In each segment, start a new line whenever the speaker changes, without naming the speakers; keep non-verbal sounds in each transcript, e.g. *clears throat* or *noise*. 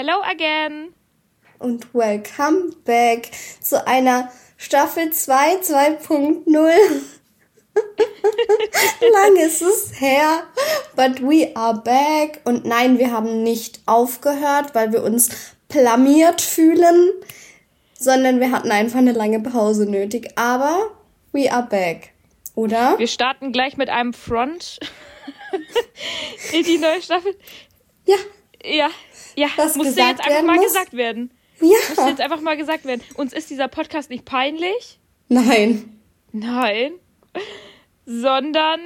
Hello again.
Und welcome back zu einer Staffel 2 2.0. *laughs* Lang ist es her, but we are back. Und nein, wir haben nicht aufgehört, weil wir uns blamiert fühlen, sondern wir hatten einfach eine lange Pause nötig. Aber we are back, oder?
Wir starten gleich mit einem Front *laughs* in die neue Staffel.
Ja.
Ja, ja,
Was
musste jetzt einfach mal
muss?
gesagt werden.
Ja.
Musste jetzt einfach mal gesagt werden. Uns ist dieser Podcast nicht peinlich.
Nein.
Nein. Sondern.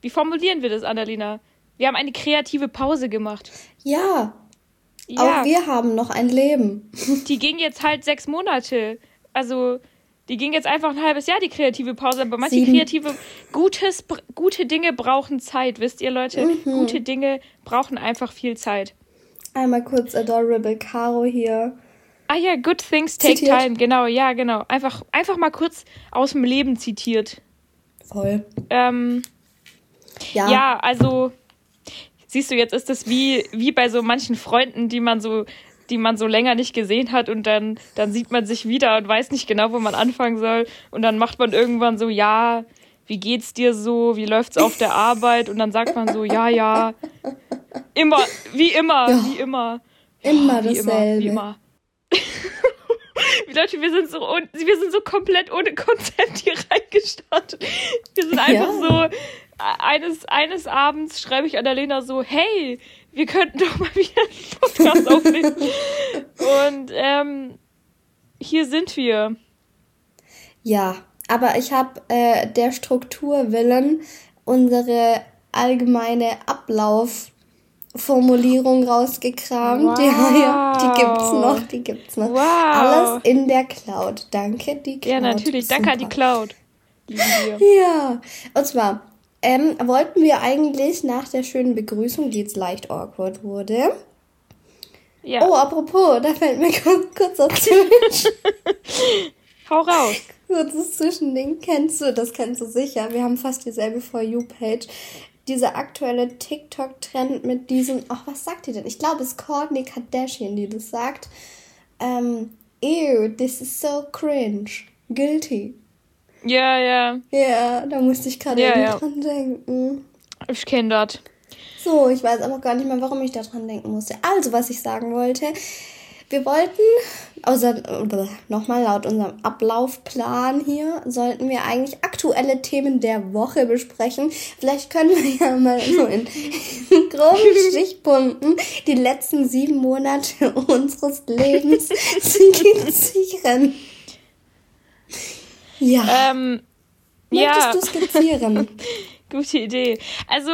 Wie formulieren wir das, Annalena? Wir haben eine kreative Pause gemacht.
Ja.
Ja,
Auch wir haben noch ein Leben. *laughs*
die ging jetzt halt sechs Monate. Also, die ging jetzt einfach ein halbes Jahr, die kreative Pause. Aber manche
Sieben.
kreative, gutes, gute Dinge brauchen Zeit, wisst ihr, Leute?
Mhm.
Gute Dinge brauchen einfach viel Zeit.
Einmal kurz Adorable Caro hier.
Ah ja, good things take
Zitiert.
time. Genau, ja, genau. Einfach, einfach mal kurz aus dem Leben zitiert.
Voll.
Ähm,
Ja.
Ja, also siehst du, jetzt ist es wie, wie bei so manchen Freunden, die man so, die man so länger nicht gesehen hat und dann, dann sieht man sich wieder und weiß nicht genau, wo man anfangen soll. Und dann macht man irgendwann so, ja, wie geht's dir so? Wie läuft's auf der Arbeit? Und dann sagt man so, ja, ja. Immer, wie immer,
Ja.
wie immer.
Immer
Wie immer,
dasselbe. *laughs*
wie immer. Leute, wir sind so wir sind so komplett ohne Konzept hier reingestartet. Wir sind einfach
Ja.
so e- eines eines Abends schreibe ich Annalena so, hey, wir könnten doch mal wieder einen Podcast aufnehmen. *laughs* Und ähm, hier sind wir.
Ja, aber ich habe äh, der Struktur willen unsere allgemeine Ablaufformulierung rausgekramt.
Wow.
Ja, ja, die gibt's noch, die gibt's noch.
Wow.
Alles in der Cloud. Danke, die Cloud.
Ja, natürlich. Danke an die. Cloud. *laughs*
Ja, und zwar ähm, wollten wir eigentlich nach der schönen Begrüßung, die jetzt leicht awkward wurde.
Ja,
Oh, apropos, da fällt mir kurz, *laughs* kurz auf *laughs*
hau raus.
Kurzes Zwischending. Kennst du, das kennst du sicher. Wir haben fast dieselbe For You-Page. Dieser aktuelle TikTok-Trend mit diesem, ach, was sagt die denn? Ich glaube, es ist Kourtney Kardashian, die das sagt. Ähm, ew, this is so cringe. Guilty.
Ja, ja.
Ja, da musste ich gerade
Ja, ja.
dran denken.
Ich kenne das.
So, ich weiß aber gar nicht mehr, warum ich da dran denken musste. Also, was ich sagen wollte, wir wollten, außer, nochmal laut unserem Ablaufplan hier, sollten wir eigentlich aktuelle Themen der Woche besprechen. Vielleicht können wir ja mal so in, in groben *laughs* Stichpunkten die letzten sieben Monate *laughs* unseres Lebens skizzieren. Ja,
Ähm, ja.
möchtest du skizzieren? *laughs*
Gute Idee. Also,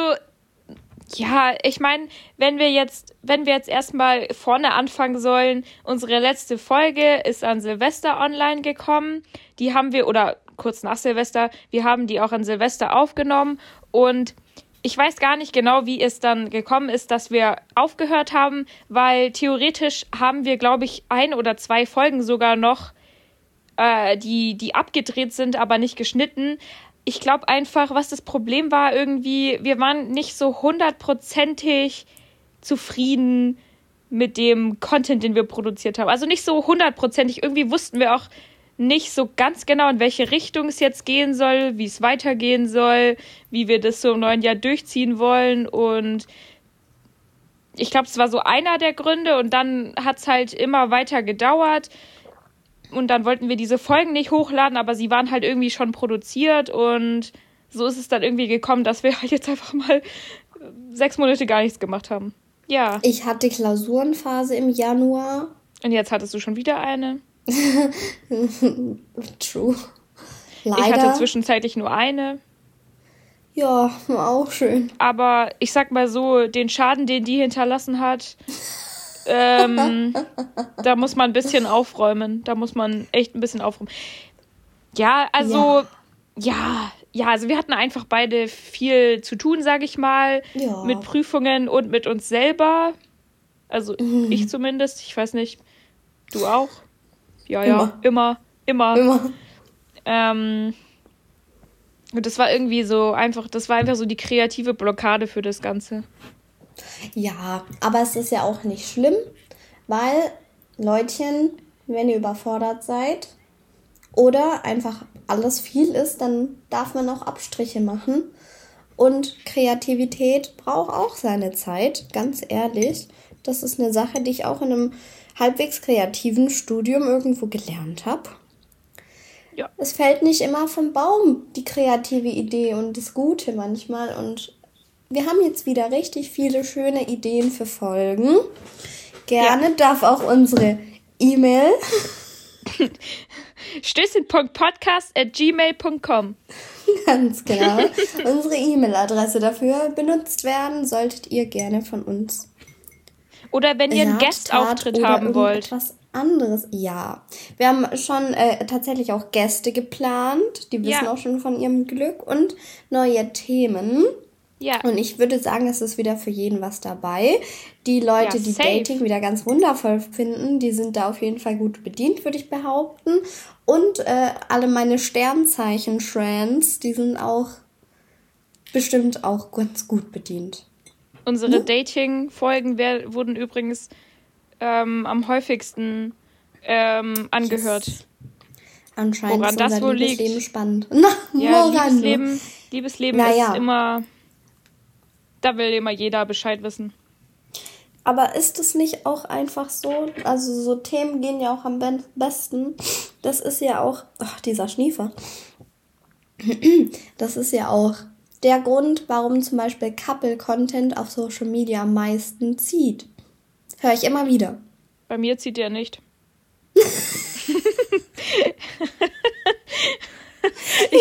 ja, ich meine, wenn wir jetzt, wenn wir jetzt erstmal vorne anfangen sollen, unsere letzte Folge ist an Silvester online gekommen. Die haben wir, oder kurz nach Silvester, wir haben die auch an Silvester aufgenommen und ich weiß gar nicht genau, wie es dann gekommen ist, dass wir aufgehört haben, weil theoretisch haben wir, glaube ich, ein oder zwei Folgen sogar noch äh, die, die abgedreht sind, aber nicht geschnitten. Ich glaube einfach, was das Problem war, irgendwie, wir waren nicht so hundertprozentig zufrieden mit dem Content, den wir produziert haben. Also nicht so hundertprozentig. Irgendwie wussten wir auch nicht so ganz genau, in welche Richtung es jetzt gehen soll, wie es weitergehen soll, wie wir das so im neuen Jahr durchziehen wollen. Und ich glaube, es war so einer der Gründe und dann hat es halt immer weiter gedauert. Und dann wollten wir diese Folgen nicht hochladen, aber sie waren halt irgendwie schon produziert und so ist es dann irgendwie gekommen, dass wir *laughs* halt jetzt einfach mal sechs Monate gar nichts gemacht haben. Ja.
Ich hatte Klausurenphase im Januar.
Und jetzt hattest du schon wieder eine. *laughs*
True.
Ich
Leider.
hatte zwischenzeitlich nur eine.
ja, auch schön.
Aber ich sag mal so, den Schaden, den die hinterlassen hat, ähm, da muss man ein bisschen aufräumen. Da muss man echt ein bisschen aufräumen. Ja, also, ja, ja, also wir hatten einfach beide viel zu tun, sag ich mal,
Ja.
mit Prüfungen und mit uns selber. Also ich zumindest, ich weiß nicht, du auch? Ja, ja, immer, immer.
Immer.
Ähm, und das war irgendwie so einfach, das war einfach so die kreative Blockade für das Ganze.
Ja, aber es ist ja auch nicht schlimm, weil Leutchen, wenn ihr überfordert seid oder einfach alles viel ist, dann darf man auch Abstriche machen. Und Kreativität braucht auch seine Zeit, ganz ehrlich. Das ist eine Sache, die ich auch in einem halbwegs kreativen Studium irgendwo gelernt habe. Ja. Es fällt nicht immer vom Baum, die kreative Idee und das Gute manchmal. Und wir haben jetzt wieder richtig viele schöne Ideen für Folgen. Gerne ja. darf auch unsere E-Mail *laughs*
Stößchen.podcast at gmail.com *laughs*
Ganz genau. Unsere E-Mail-Adresse dafür benutzt werden, solltet ihr gerne von uns. Oder wenn ihr einen Gastauftritt haben wollt. Etwas anderes. Ja. Wir haben schon äh, tatsächlich auch Gäste geplant. Die wissen ja. auch schon von ihrem Glück und neue Themen. Ja. Und ich würde sagen, es ist wieder für jeden was dabei. Die Leute, ja, die Dating wieder ganz wundervoll finden, die sind da auf jeden Fall gut bedient, würde ich behaupten. Und äh, alle meine Sternzeichen-Trends, die sind auch bestimmt auch ganz gut bedient.
Unsere ne? Dating-Folgen wurden übrigens ähm, am häufigsten ähm, angehört. Yes. Anscheinend woran ist das wohl Liebesleben liegt. spannend. Na, *laughs* ja, Liebesleben, Liebesleben naja. ist immer da will immer jeder Bescheid wissen.
Aber ist es nicht auch einfach so? Also so Themen gehen ja auch am besten. Das ist ja auch, ach, dieser Schniefer. *clears throat* Das ist ja auch der Grund, warum zum Beispiel Couple-Content auf Social Media am meisten zieht. Höre ich immer wieder.
Bei mir zieht der nicht. *laughs* ich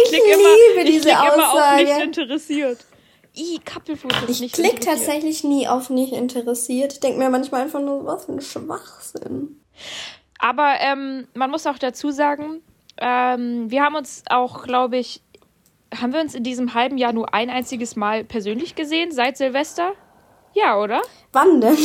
klicke immer, ich klick immer auf nicht interessiert.
I, Couple-Fotos Ich klicke tatsächlich nie auf nicht interessiert. Ich denke mir manchmal einfach nur, was für ein Schwachsinn.
Aber ähm, man muss auch dazu sagen, ähm, wir haben uns auch, glaube ich, haben wir uns in diesem halben Jahr nur ein einziges Mal persönlich gesehen, seit Silvester? Ja, oder?
Wann denn?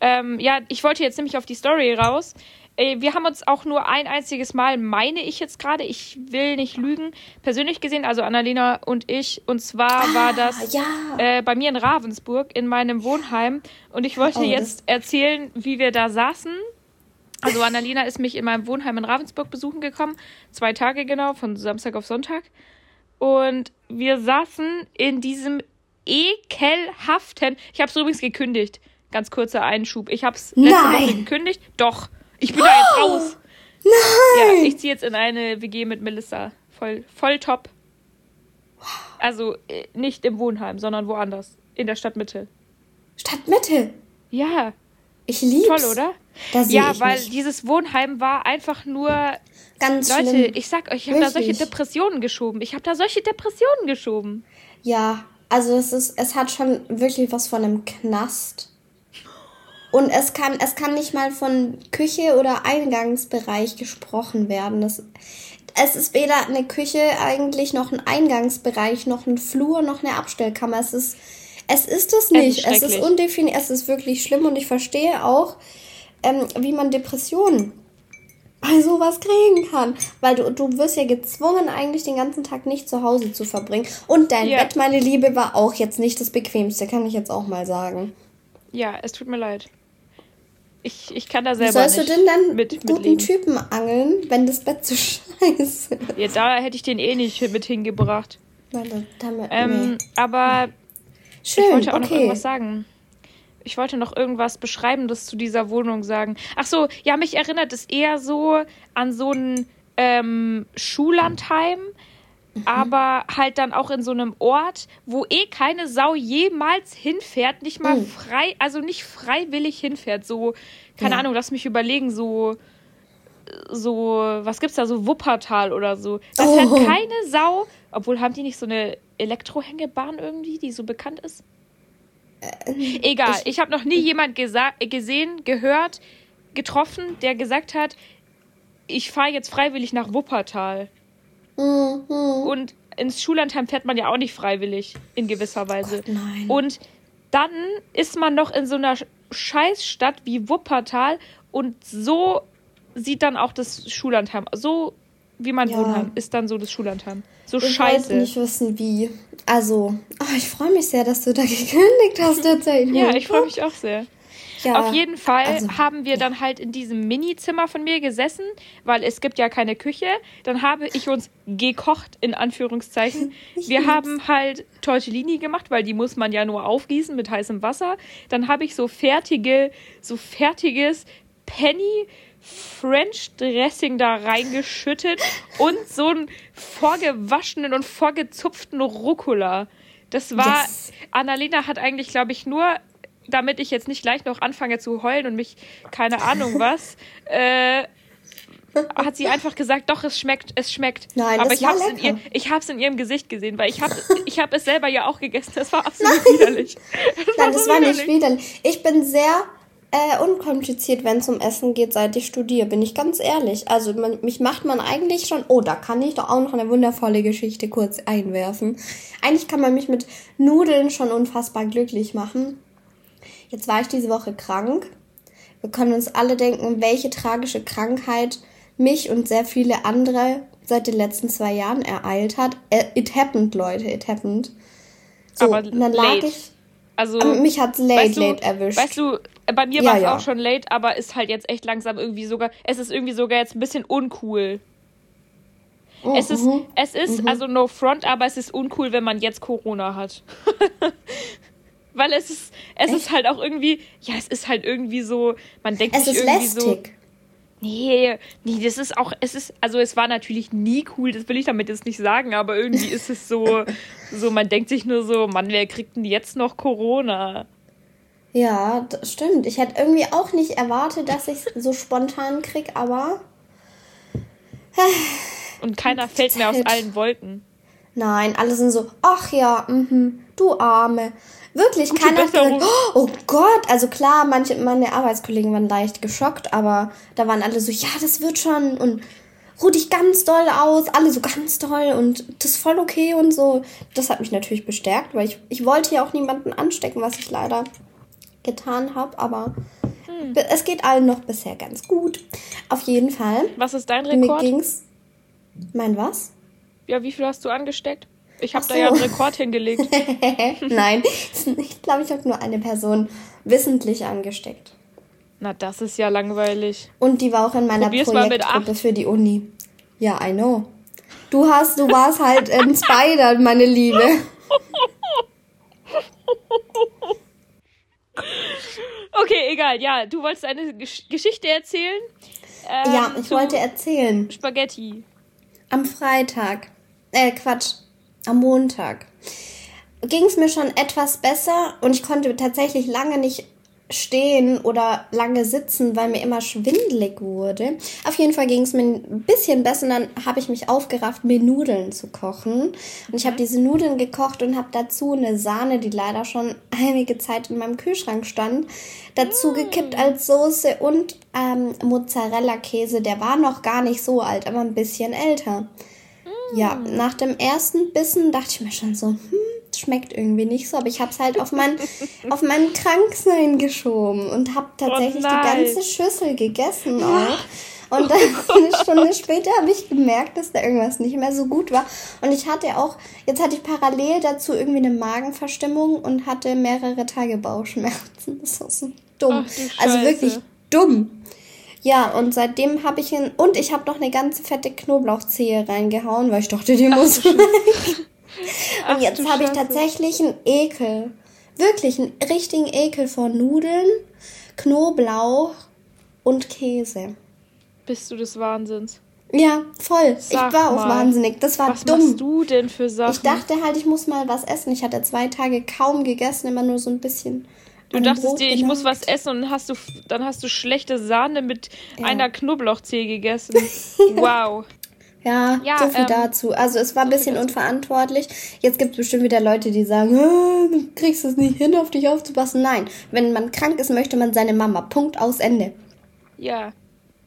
ähm, ja, ich wollte jetzt nämlich auf die Story raus. Wir haben uns auch nur ein einziges Mal, meine ich jetzt gerade, ich will nicht lügen, persönlich gesehen, also Annalena und ich. Und zwar ah, war das ja. äh, bei mir in Ravensburg in meinem Wohnheim. Und ich wollte oh, jetzt erzählen, wie wir da saßen. Also Annalena ist mich in meinem Wohnheim in Ravensburg besuchen gekommen. Zwei Tage genau, von Samstag auf Sonntag. Und wir saßen in diesem ekelhaften. Ich habe es übrigens gekündigt. Ganz kurzer Einschub. Ich habe es letzte Nein. Woche gekündigt. Doch. Ich bin oh, da jetzt raus. Nein! Ja, ich ziehe jetzt in eine WG mit Melissa. Voll, voll top. Also äh, nicht im Wohnheim, sondern woanders. In der Stadtmitte.
Stadtmitte?
Ja. Ich lieb's. Toll, oder? ja, weil mich. dieses Wohnheim war einfach nur. Ganz Leute, schlimm. ich sag euch, ich habe da solche Depressionen geschoben. Ich habe da solche Depressionen geschoben.
Ja, also es ist, es hat schon wirklich was von einem Knast. Und es kann, es kann nicht mal von Küche oder Eingangsbereich gesprochen werden. Das, es ist weder eine Küche eigentlich noch ein Eingangsbereich, noch ein Flur, noch eine Abstellkammer. Es ist, es ist es nicht. Es ist, es ist undefiniert. Es ist wirklich schlimm und ich verstehe auch, ähm, wie man Depressionen bei sowas kriegen kann. Weil du, du wirst ja gezwungen, eigentlich den ganzen Tag nicht zu Hause zu verbringen. Und dein ja. Bett, meine Liebe, war auch jetzt nicht das bequemste, kann ich jetzt auch mal sagen.
Ja, es tut mir leid. Ich, ich kann da selber Wie sollst
nicht du denn dann mit, guten mit Typen angeln, wenn das Bett so *laughs* scheiße ist?
Ja, da hätte ich den eh nicht mit hingebracht. Warte, damit, ähm, nee. Aber Schön, ich wollte auch okay. noch irgendwas sagen. Ich wollte noch irgendwas Beschreibendes zu dieser Wohnung sagen. Ach so, ja, mich erinnert es eher so an so ein ähm, Schullandheim, mhm. aber halt dann auch in so einem Ort, wo eh keine Sau jemals hinfährt, nicht mal mhm. frei, also nicht freiwillig hinfährt. So, keine ja. Ahnung, lass mich überlegen, so, so, was gibt's da, so Wuppertal oder so. Da oh. fährt keine Sau, obwohl haben die nicht so eine Elektrohängebahn irgendwie, die so bekannt ist? Äh, Egal, ich, ich habe noch nie jemand gesehen, gehört, getroffen, der gesagt hat, ich fahre jetzt freiwillig nach Wuppertal. Mhm. Und ins Schullandheim fährt man ja auch nicht freiwillig, in gewisser Weise. Gott, nein. Und dann ist man noch in so einer Scheißstadt wie Wuppertal und so sieht dann auch das Schullandheim. So wie man ja. Wohnheim ist dann so das Schullandheim. So
ich scheiße. Ich nicht wissen, wie. Also, oh, ich freue mich sehr, dass du da *laughs* gekündigt hast tatsächlich.
ja, ich freue mich auch sehr. Ja, Auf jeden Fall also, haben wir ja. dann halt in diesem Mini-Zimmer von mir gesessen, weil es gibt ja keine Küche. Dann habe ich uns gekocht, in Anführungszeichen. *laughs* Wir haben halt Tortellini gemacht, weil die muss man ja nur aufgießen mit heißem Wasser. Dann habe ich so fertige, so fertiges Penny French Dressing da reingeschüttet und so einen vorgewaschenen und vorgezupften Rucola. Das war, yes. Annalena hat eigentlich, glaube ich, nur, damit ich jetzt nicht gleich noch anfange zu heulen und mich, keine Ahnung was, *laughs* äh, hat sie einfach gesagt, doch, es schmeckt, es schmeckt. Nein, aber ich habe es in, ihr, in ihrem Gesicht gesehen, weil ich habe *laughs* ich hab es selber ja auch gegessen. Das war absolut Nein. widerlich.
Das Nein, war so das war widerlich. nicht widerlich. Ich bin sehr äh, unkompliziert, wenn es um Essen geht, seit ich studiere, bin ich ganz ehrlich. Also man, mich macht man eigentlich schon, oh, da kann ich doch auch noch eine wundervolle Geschichte kurz einwerfen. Eigentlich kann man mich mit Nudeln schon unfassbar glücklich machen. Jetzt war ich diese Woche krank. Wir können uns alle denken, welche tragische Krankheit mich und sehr viele andere seit den letzten zwei Jahren ereilt hat. Äh, it happened, Leute, it happened. So, Aber und dann lag ich. Also, mich hat's late,
weißt du, late erwischt. Weißt du, bei mir ja, war es ja. auch schon late, aber ist halt jetzt echt langsam irgendwie sogar. Es ist irgendwie sogar jetzt ein bisschen uncool. Oh, es ist, mhm. es ist mhm. also no front, aber es ist uncool, wenn man jetzt Corona hat. *laughs* Weil es ist, es echt? ist halt auch irgendwie, ja, es ist halt irgendwie so, man denkt es sich ist irgendwie lästig. so. Nee, nee, das ist auch, es ist, also es war natürlich nie cool, das will ich damit jetzt nicht sagen, aber irgendwie ist es so, *laughs* so, man denkt sich nur so, Mann, wer kriegt denn jetzt noch Corona?
Ja, das stimmt. Ich hätte irgendwie auch nicht erwartet, dass ich es so spontan krieg, aber. *sighs*
Und keiner fällt mehr aus allen Wolken.
Nein, alle sind so, ach ja, mhm, du Arme. Wirklich, Gute keiner hat gesagt, oh Gott, also klar, manche meine Arbeitskollegen waren leicht geschockt, aber da waren alle so, ja, das wird schon und ruh dich ganz doll aus, alle so ganz doll und das ist voll okay und so. Das hat mich natürlich bestärkt, weil ich, ich wollte ja auch niemanden anstecken, was ich leider getan habe, aber hm. es geht allen noch bisher ganz gut. Auf jeden Fall.
Was ist dein Rekord?
Mir ging's. Mein was?
Ja, wie viel hast du angesteckt? Ich habe so. da ja einen Rekord hingelegt. *laughs*
Nein, ich glaube, ich habe nur eine Person wissentlich angesteckt.
Na, das ist ja langweilig.
Und die war auch in meiner Probier's Projektgruppe für die Uni. Ja, I know. Du hast, du warst halt ein *laughs* Spider, meine Liebe.
Okay, egal. Ja, du wolltest eine Gesch Geschichte erzählen?
Ähm, ja, ich wollte erzählen.
Spaghetti.
Am Freitag. Äh, Quatsch. Am Montag. Ging es mir schon etwas besser und ich konnte tatsächlich lange nicht stehen oder lange sitzen, weil mir immer schwindelig wurde. Auf jeden Fall ging es mir ein bisschen besser und dann habe ich mich aufgerafft, mir Nudeln zu kochen. Und ich habe mhm. diese Nudeln gekocht und habe dazu eine Sahne, die leider schon *laughs* einige Zeit in meinem Kühlschrank stand, dazu gekippt mm. als Soße und ähm, Mozzarella-Käse. Der war noch gar nicht so alt, aber ein bisschen älter. Ja, nach dem ersten Bissen dachte ich mir schon so, hm, schmeckt irgendwie nicht so, aber ich habe es halt auf mein, *laughs* auf mein Kranksein geschoben und habe tatsächlich oh die ganze Schüssel gegessen auch. Und *laughs* dann *laughs* eine Stunde später habe ich gemerkt, dass da irgendwas nicht mehr so gut war. Und ich hatte auch, jetzt hatte ich parallel dazu irgendwie eine Magenverstimmung und hatte mehrere Tage Bauchschmerzen. Das war so dumm. Ach, also wirklich dumm. Ja, und seitdem habe ich ihn, und ich habe noch eine ganze fette Knoblauchzehe reingehauen, weil ich dachte, die muss weg. Und jetzt habe ich tatsächlich einen Ekel. Wirklich einen richtigen Ekel vor Nudeln, Knoblauch und Käse.
Bist du des Wahnsinns?
Ja, voll. Sag ich war mal, auch wahnsinnig. Das war
was
dumm.
Was machst du denn für Sachen?
Ich dachte halt, ich muss mal was essen. Ich hatte zwei Tage kaum gegessen, immer nur so ein bisschen.
Du dachtest dir, ich muss was essen und dann hast du, dann hast du schlechte Sahne mit ja. einer Knoblauchzehe gegessen. *laughs* wow.
Ja, ja so viel ähm, dazu. Also es war ein bisschen unverantwortlich. Jetzt gibt es bestimmt wieder Leute, die sagen, du kriegst es nicht hin, auf dich aufzupassen. Nein, wenn man krank ist, möchte man seine Mama. Punkt aus Ende.
Ja.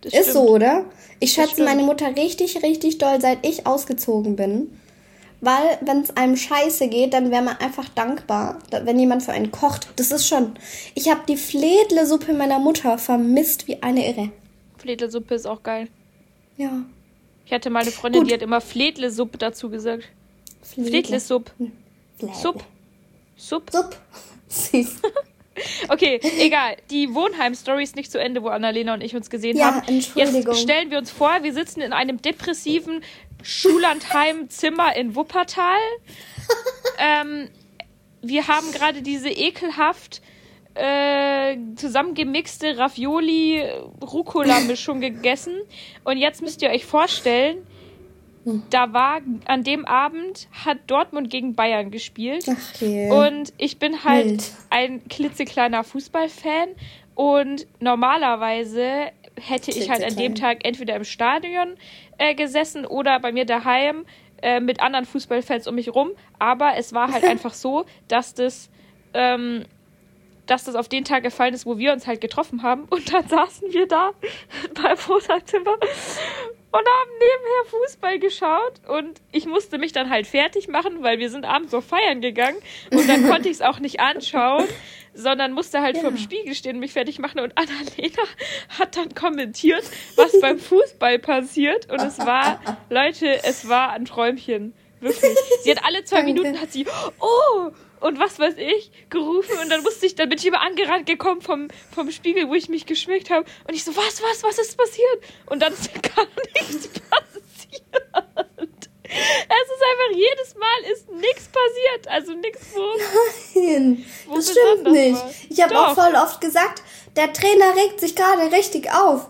Ist stimmt. so, oder? Ich schätze meine Mutter richtig, richtig doll, seit ich ausgezogen bin. Weil, wenn es einem scheiße geht, dann wäre man einfach dankbar, wenn jemand für einen kocht. Das ist schon. Ich habe die Fledle-Suppe meiner Mutter vermisst wie eine Irre.
Fledle-Suppe ist auch geil.
Ja.
Ich hatte mal eine Freundin, Gut. die hat immer Fledle-Supp dazu gesagt. Fledle-Supp. Fledle. Supp. Supp. Supp. *laughs* Süß. Okay, egal. Die Wohnheim-Story ist nicht zu Ende, wo Annalena und ich uns gesehen ja, haben. Entschuldigung. Jetzt stellen wir uns vor, wir sitzen in einem depressiven Schullandheim-Zimmer in Wuppertal. ähm, wir haben gerade diese ekelhaft äh, zusammengemixte Ravioli-Rucola-Mischung gegessen. Und jetzt müsst ihr euch vorstellen, da war an dem Abend hat Dortmund gegen Bayern gespielt. Ach je. Und ich bin halt Wild. ein klitzekleiner Fußballfan. Und normalerweise hätte ich halt an dem Tag entweder im Stadion äh, gesessen oder bei mir daheim äh, mit anderen Fußballfans um mich rum. Aber es war halt *laughs* einfach so, dass das, ähm, dass das auf den Tag gefallen ist, wo wir uns halt getroffen haben. Und dann *laughs* saßen wir da *laughs* beim Wohnzimmer und haben nebenher Fußball geschaut und ich musste mich dann halt fertig machen, weil wir sind abends so feiern gegangen und dann konnte ich es auch nicht anschauen, sondern musste halt ja. vorm Spiegel stehen und mich fertig machen und Annalena hat dann kommentiert, was beim Fußball passiert und es war, Leute, es war ein Träumchen. Wirklich. Sie hat alle zwei. Minuten hat sie, oh, und was weiß ich, gerufen und dann musste ich, dann bin ich immer angerannt gekommen vom, vom Spiegel, wo ich mich geschminkt habe und ich so, was, was, was ist passiert? Und dann ist gar *laughs* nichts passiert. Es ist einfach jedes Mal ist nichts passiert, also nichts wo. Nein,
wo das stimmt nicht. War. Ich habe auch voll oft gesagt, der Trainer regt sich gerade richtig auf.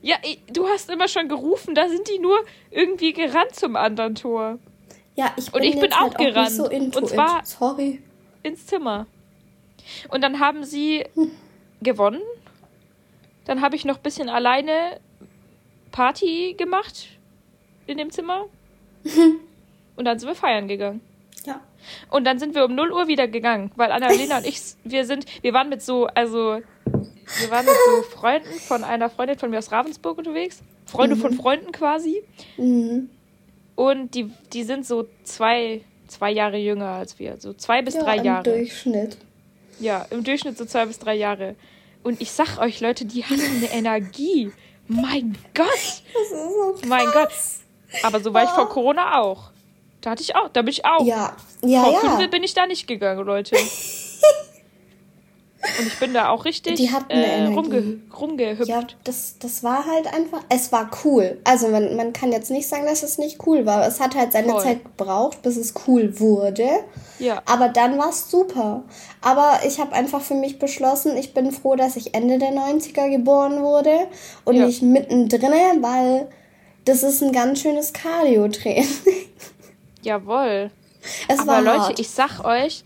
Ja, du hast immer schon gerufen, da sind die nur irgendwie gerannt zum anderen Tor. Ja, ich bin, und ich bin auch halt gerannt. Auch so und zwar Sorry. ins Zimmer. Und dann haben sie hm. gewonnen. Dann habe ich noch ein bisschen alleine Party gemacht in dem Zimmer. *laughs* und dann sind wir feiern gegangen. Ja. Und dann sind wir um 0 Uhr wieder gegangen, weil Annalena und *laughs* ich, wir sind, wir waren mit so, also, wir waren mit so Freunden von einer Freundin von mir aus Ravensburg unterwegs. Freunde mhm. von Freunden quasi. Mhm. Und die, die sind so zwei, zwei Jahre jünger als wir. So zwei bis ja, drei Jahre. Im Durchschnitt. Ja, im Durchschnitt so zwei bis drei Jahre. Und ich sag euch, Leute, die hatten eine *laughs* Energie. Mein Gott. Das ist so krass. Mein Gott. Aber so war ich vor oh. Corona auch. Da hatte ich auch, da bin ich auch. Ja, ja, vor ja. Bin ich da nicht gegangen, Leute. *laughs* Und ich bin da auch richtig äh,
rumge rumgehüpft. Ja, das, das war halt einfach, es war cool. Also man, man kann jetzt nicht sagen, dass es nicht cool war. Es hat halt seine Voll. Zeit gebraucht, bis es cool wurde. Ja. Aber dann war es super. Aber ich habe einfach für mich beschlossen, ich bin froh, dass ich Ende der 90er geboren wurde und ja. nicht mittendrin, weil das ist ein ganz schönes Cardio-Training. *laughs*
Jawohl. Es Aber Leute, hart. ich sag euch,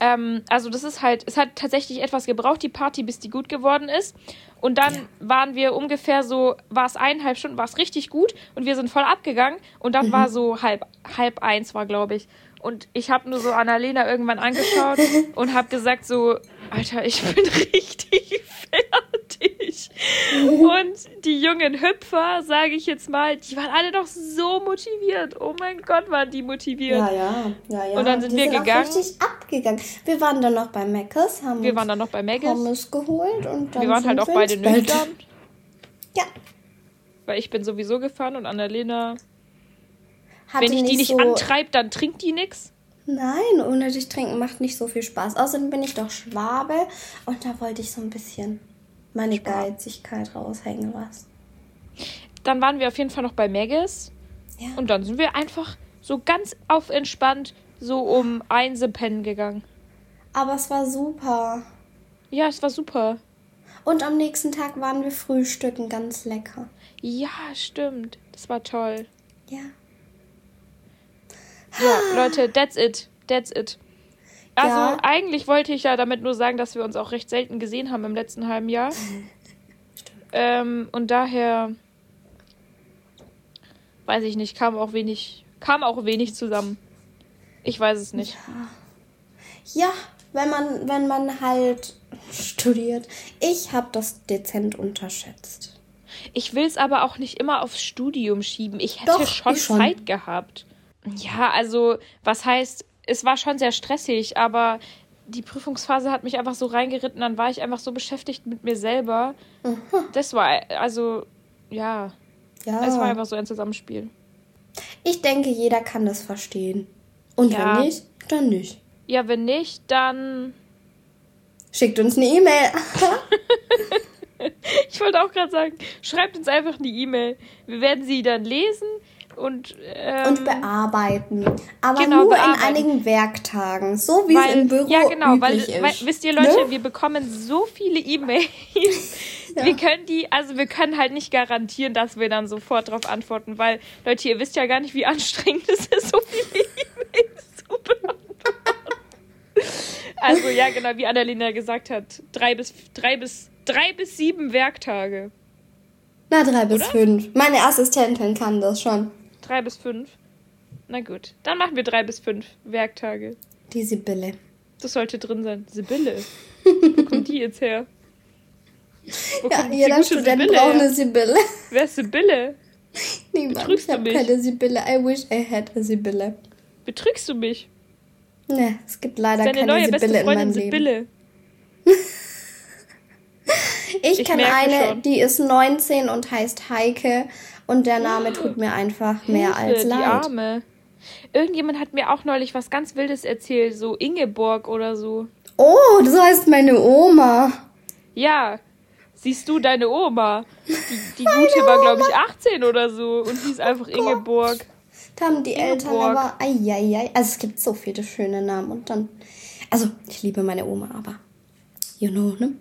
ähm, also das ist halt, es hat tatsächlich etwas gebraucht, die Party, bis die gut geworden ist. Und dann ja. waren wir ungefähr so, war es eineinhalb Stunden, war es richtig gut und wir sind voll abgegangen. Und dann mhm. war so halb, halb eins war, glaube ich. Und ich habe nur so Annalena irgendwann angeschaut *laughs* und habe gesagt so, Alter, ich bin *laughs* richtig fertig. Und die jungen Hüpfer, sage ich jetzt mal, die waren alle doch so motiviert. Oh mein Gott, waren die motiviert. Ja, ja, ja, ja. Und dann
sind die wir sind gegangen. Auch richtig abgegangen. Wir waren dann noch bei Meckes, haben
wir waren dann noch bei Meckes.
Pommes geholt und dann Wir waren halt auch beide
nüchtern. Ja. Weil ich bin sowieso gefahren und Annalena Hatte wenn ich die nicht so antreibe, dann trinkt die nichts.
Nein, ohne dich trinken macht nicht so viel Spaß. Außerdem bin ich doch Schwabe und da wollte ich so ein bisschen meine Schwab. Geizigkeit raushängen lassen.
Dann waren wir auf jeden Fall noch bei Maggis. Ja. Und dann sind wir einfach so ganz auf entspannt so um eins pennen gegangen.
Aber es war super.
Ja, es war super.
Und am nächsten Tag waren wir frühstücken, ganz lecker.
Ja, stimmt. Das war toll. Ja. Ja, Leute, that's it. That's it. Also ja. eigentlich wollte ich ja damit nur sagen, dass wir uns auch recht selten gesehen haben im letzten halben Jahr. *laughs* ähm, und daher weiß ich nicht, kam auch wenig, kam auch wenig zusammen. Ich weiß es nicht.
Ja, ja wenn man, wenn man halt studiert. Ich habe das dezent unterschätzt.
Ich will es aber auch nicht immer aufs Studium schieben. Ich hätte Doch, schon, schon Zeit gehabt. Ja, also, was heißt, es war schon sehr stressig, aber die Prüfungsphase hat mich einfach so reingeritten, dann war ich einfach so beschäftigt mit mir selber. Mhm. Das war, also, ja.
Ja.
Es war einfach so ein Zusammenspiel.
Ich denke, jeder kann das verstehen. Und
Ja.
wenn nicht, dann nicht.
Ja, wenn nicht, dann.
Schickt uns eine E-Mail. *laughs*
Ich wollte auch gerade sagen, schreibt uns einfach eine E-Mail. Wir werden sie dann lesen und. Ähm,
und bearbeiten. Aber
genau,
nur
bearbeiten.
in einigen Werktagen, so wie es
weil,
im Büro
ja, genau, weil,
ist.
weil, wisst ihr, Leute,
Ne?
wir bekommen so viele E-Mails. *laughs* Wir können die, also wir können halt nicht garantieren, dass wir dann sofort darauf antworten, weil, Leute, ihr wisst ja gar nicht, wie anstrengend *laughs* es ist, so viele E-Mails zu beantworten. Also ja, genau, wie Annalena gesagt hat, drei bis, drei bis, drei bis sieben Werktage.
Na, drei bis
Oder?
fünf. Meine Assistentin kann das schon.
Drei bis fünf. Na gut, dann machen wir drei bis fünf Werktage.
Die Sibylle.
Das sollte drin sein. Sibylle. *laughs* Wo kommt die jetzt her? Wo
Ja, jeder Student
Sibylle
braucht
her?
eine Sibylle.
Wer ist Sibylle?
Niemand.
Betrügst
ich habe keine Sibylle. I wish I had a Sibylle.
Betrügst du mich?
Ne, es gibt leider keine
neue beste
Sibylle in meinem
Freundin
Leben.
Sibylle. *laughs*
Ich,
Ich
kenne eine,
schon.
die ist 19 und heißt Heike und der Name tut mir einfach mehr
Hilfe,
als
die
leid.
Arme. Irgendjemand hat mir auch neulich was ganz Wildes erzählt, so Ingeborg oder so.
Oh, das heißt meine Oma.
Ja, siehst du deine Oma? Die, die gute war, glaube ich, 18 oder so und hieß einfach Ingeborg.
Da haben die Eltern
Ingeborg.
aber. Eieiei. Also es gibt so viele schöne Namen und dann. Also, ich liebe meine Oma, aber. You know, ne?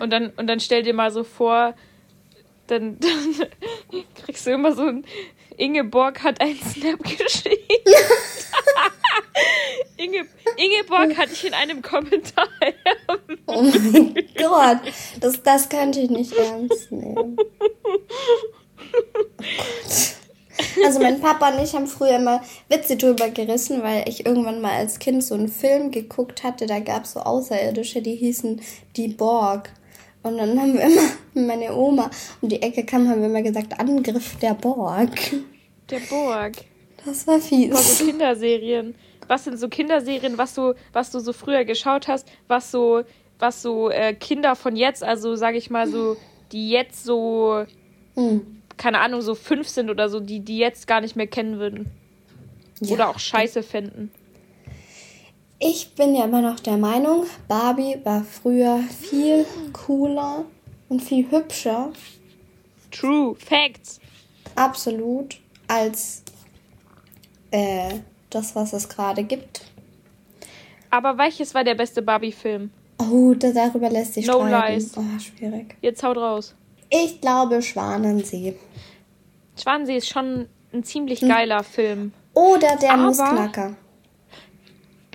Und dann, und dann stell dir mal so vor, dann, dann *laughs* kriegst du immer so ein Ingeborg hat einen Snap *laughs* geschickt. *laughs* Inge, Ingeborg hat dich in einem Kommentar.
Oh mein Gott. Das, das könnte ich nicht ernst nehmen. Oh. Also mein Papa und ich haben früher immer Witze drüber gerissen, weil ich irgendwann mal als Kind so einen Film geguckt hatte, da gab es so Außerirdische, die hießen die Borg. Und dann haben wir immer, *laughs* meine Oma um die Ecke kam, haben wir immer gesagt, Angriff der Borg.
Der Borg.
Das war fies.
War so Kinderserien. Was sind so Kinderserien, was du, was du so früher geschaut hast, was so, was so äh, Kinder von jetzt, also sage ich mal so, die jetzt so,
Hm.
keine Ahnung, so fünf sind oder so, die die jetzt gar nicht mehr kennen würden.
Ja.
Oder auch scheiße fänden.
Ich bin ja immer noch der Meinung, Barbie war früher viel cooler und viel hübscher,
True. Facts.
absolut, als äh, das, was es gerade gibt.
Aber welches war der beste Barbie-Film?
Oh, da, darüber lässt sich
No
streiten.
lies.
Oh, schwierig.
Jetzt haut raus.
Ich glaube Schwanensee.
Schwanensee ist schon ein ziemlich geiler Film.
Oder der
Aber-
Nussknacker.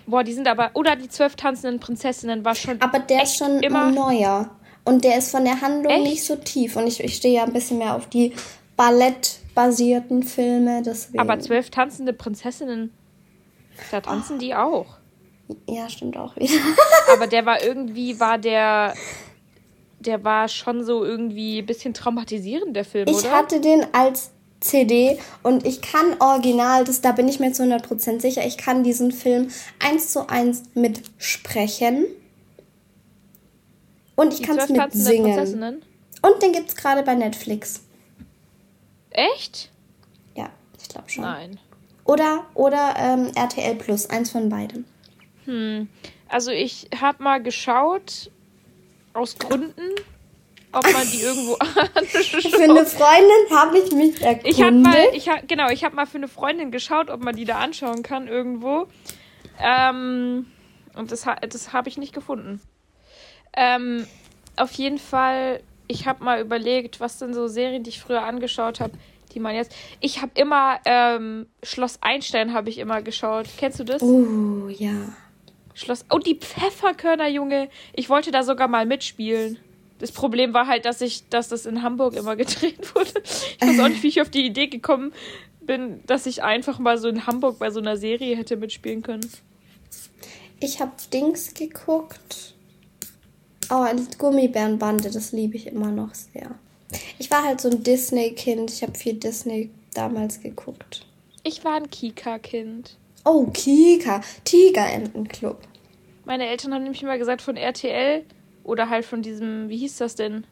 Boah, die sind aber. Oder die zwölf tanzenden Prinzessinnen war schon.
Aber der ist schon
immer.
neuer. Und der ist von der Handlung
Echt?
nicht so tief. Und ich, ich stehe ja ein bisschen mehr auf die ballettbasierten Filme. Deswegen.
Aber zwölf tanzende Prinzessinnen. Da tanzen die auch.
Ja, stimmt auch wieder. *laughs*
Aber der war irgendwie, war der. Der war schon so irgendwie ein bisschen traumatisierend, der Film,
Ich
oder?
hatte den als CD und ich kann original, das, da bin ich mir zu 100% sicher, ich kann diesen Film eins zu eins mitsprechen. Und ich kann es mitsingen. Und den gibt es gerade bei Netflix.
Echt?
Ja, ich glaube schon.
Nein.
Oder, oder ähm, RTL Plus, eins von beiden.
Hm. Also ich habe mal geschaut, aus Gründen, ob man die irgendwo *laughs*
Für eine Freundin habe ich mich erkundigt.
Ich habe mal, ich hab, genau, ich habe mal für eine Freundin geschaut, ob man die da anschauen kann irgendwo. Ähm, und das, das habe ich nicht gefunden. Ähm, auf jeden Fall, ich habe mal überlegt, was sind so Serien, die ich früher angeschaut habe, die man jetzt. Ich habe immer ähm, Schloss Einstein habe ich immer geschaut. Kennst du das?
Oh, ja.
Schloss. Oh, die Pfefferkörner, Junge. Ich wollte da sogar mal mitspielen. Das Problem war halt, dass ich, dass das in Hamburg immer gedreht wurde. Ich weiß auch nicht, wie ich auf die Idee gekommen bin, dass ich einfach mal so in Hamburg bei so einer Serie hätte mitspielen können.
Ich habe Dings geguckt. Oh, Gummibärenbande, das liebe ich immer noch sehr. Ich war halt so ein Disney-Kind. Ich habe viel Disney damals geguckt.
Ich war ein Kika-Kind.
Oh, Kika. Tigerentenclub.
Meine Eltern haben nämlich immer gesagt, von RTL oder halt von diesem, wie hieß das denn?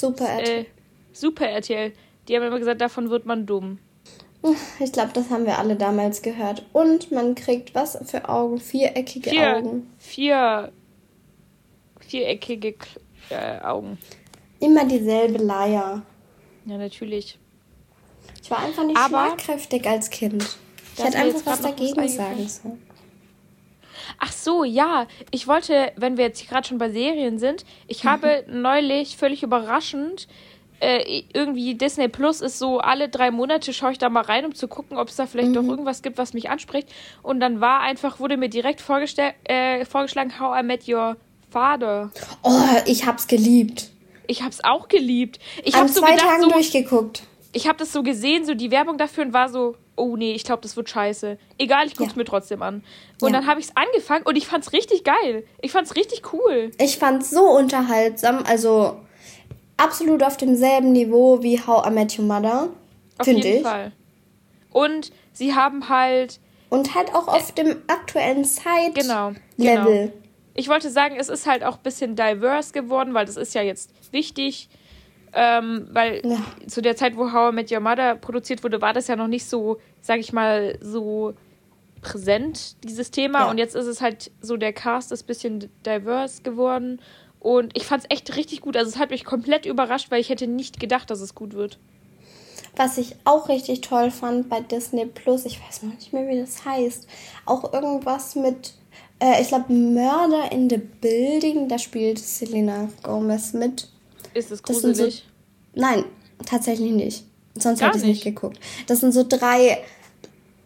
Super.
Äh, Super RTL. Die haben immer gesagt, davon wird man dumm.
Ich glaube, das haben wir alle damals gehört. Und man kriegt was für Augen? Viereckige
Vier,
Augen.
Vier. Viereckige äh, Augen.
Immer dieselbe Leier.
Ja, natürlich.
Ich war einfach nicht
Aber-
schlagkräftig als Kind. Ich hätte einfach was dagegen sagen sollen.
Ach so, ja. Ich wollte, wenn wir jetzt gerade schon bei Serien sind, ich habe neulich völlig überraschend äh, irgendwie Disney Plus ist so alle drei Monate schaue ich da mal rein, um zu gucken, ob es da vielleicht doch irgendwas gibt, was mich anspricht. Und dann war einfach wurde mir direkt äh, vorgeschlagen How I Met Your Father.
Oh, ich hab's geliebt.
Ich hab's auch geliebt. Ich
An
habe so
zwei
gedacht,
Tagen
so,
durchgeguckt.
Ich habe das so gesehen, so die Werbung dafür und war so, oh nee, ich glaube, das wird scheiße. Egal, ich guck's
Ja.
mir trotzdem an. Und
Ja.
dann habe ich's angefangen und ich fand's richtig geil. Ich fand's richtig cool.
Ich fand's so unterhaltsam, also absolut auf demselben Niveau wie How I Met Your Mother,
Auf jeden
ich.
Fall. Und sie haben halt,
Und halt auch auf dem aktuellen Zeit-Level.
genau, genau. Ich wollte sagen, es ist halt auch ein bisschen diverse geworden, weil das ist ja jetzt wichtig. Ähm, weil
Ja.
zu der Zeit, wo How I Met Your Mother produziert wurde, war das ja noch nicht so, sag ich mal, so präsent, dieses Thema.
Ja.
Und jetzt ist es halt so, der Cast ist ein bisschen diverse geworden. Und ich fand es echt richtig gut. Also es hat mich komplett überrascht, weil ich hätte nicht gedacht, dass es gut wird.
Was ich auch richtig toll fand bei Disney Plus, ich weiß noch nicht mehr, wie das heißt, auch irgendwas mit, äh, ich glaube, Murder in the Building, da spielt Selena Gomez mit.
Ist es
Das sind so-
gruselig?
Nein, tatsächlich nicht. Sonst
Gar
hätte ich nicht
nicht.
geguckt. Das sind so drei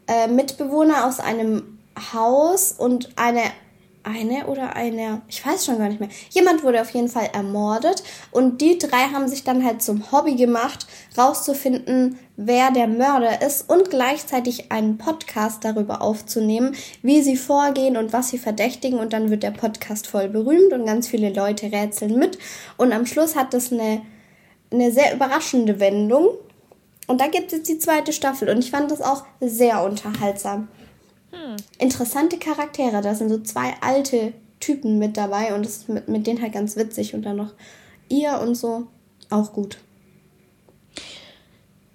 äh, Mitbewohner aus einem Haus und eine, eine oder eine, ich weiß schon gar nicht mehr. Jemand wurde auf jeden Fall ermordet und die drei haben sich dann halt zum Hobby gemacht, rauszufinden, wer der Mörder ist und gleichzeitig einen Podcast darüber aufzunehmen, wie sie vorgehen und was sie verdächtigen und dann wird der Podcast voll berühmt und ganz viele Leute rätseln mit und am Schluss hat das eine eine sehr überraschende Wendung. Und da gibt es jetzt die zweite Staffel und ich fand das auch sehr unterhaltsam. Interessante Charaktere, da sind so zwei alte Typen mit dabei und das ist mit, mit denen halt ganz witzig und dann noch ihr und so auch gut.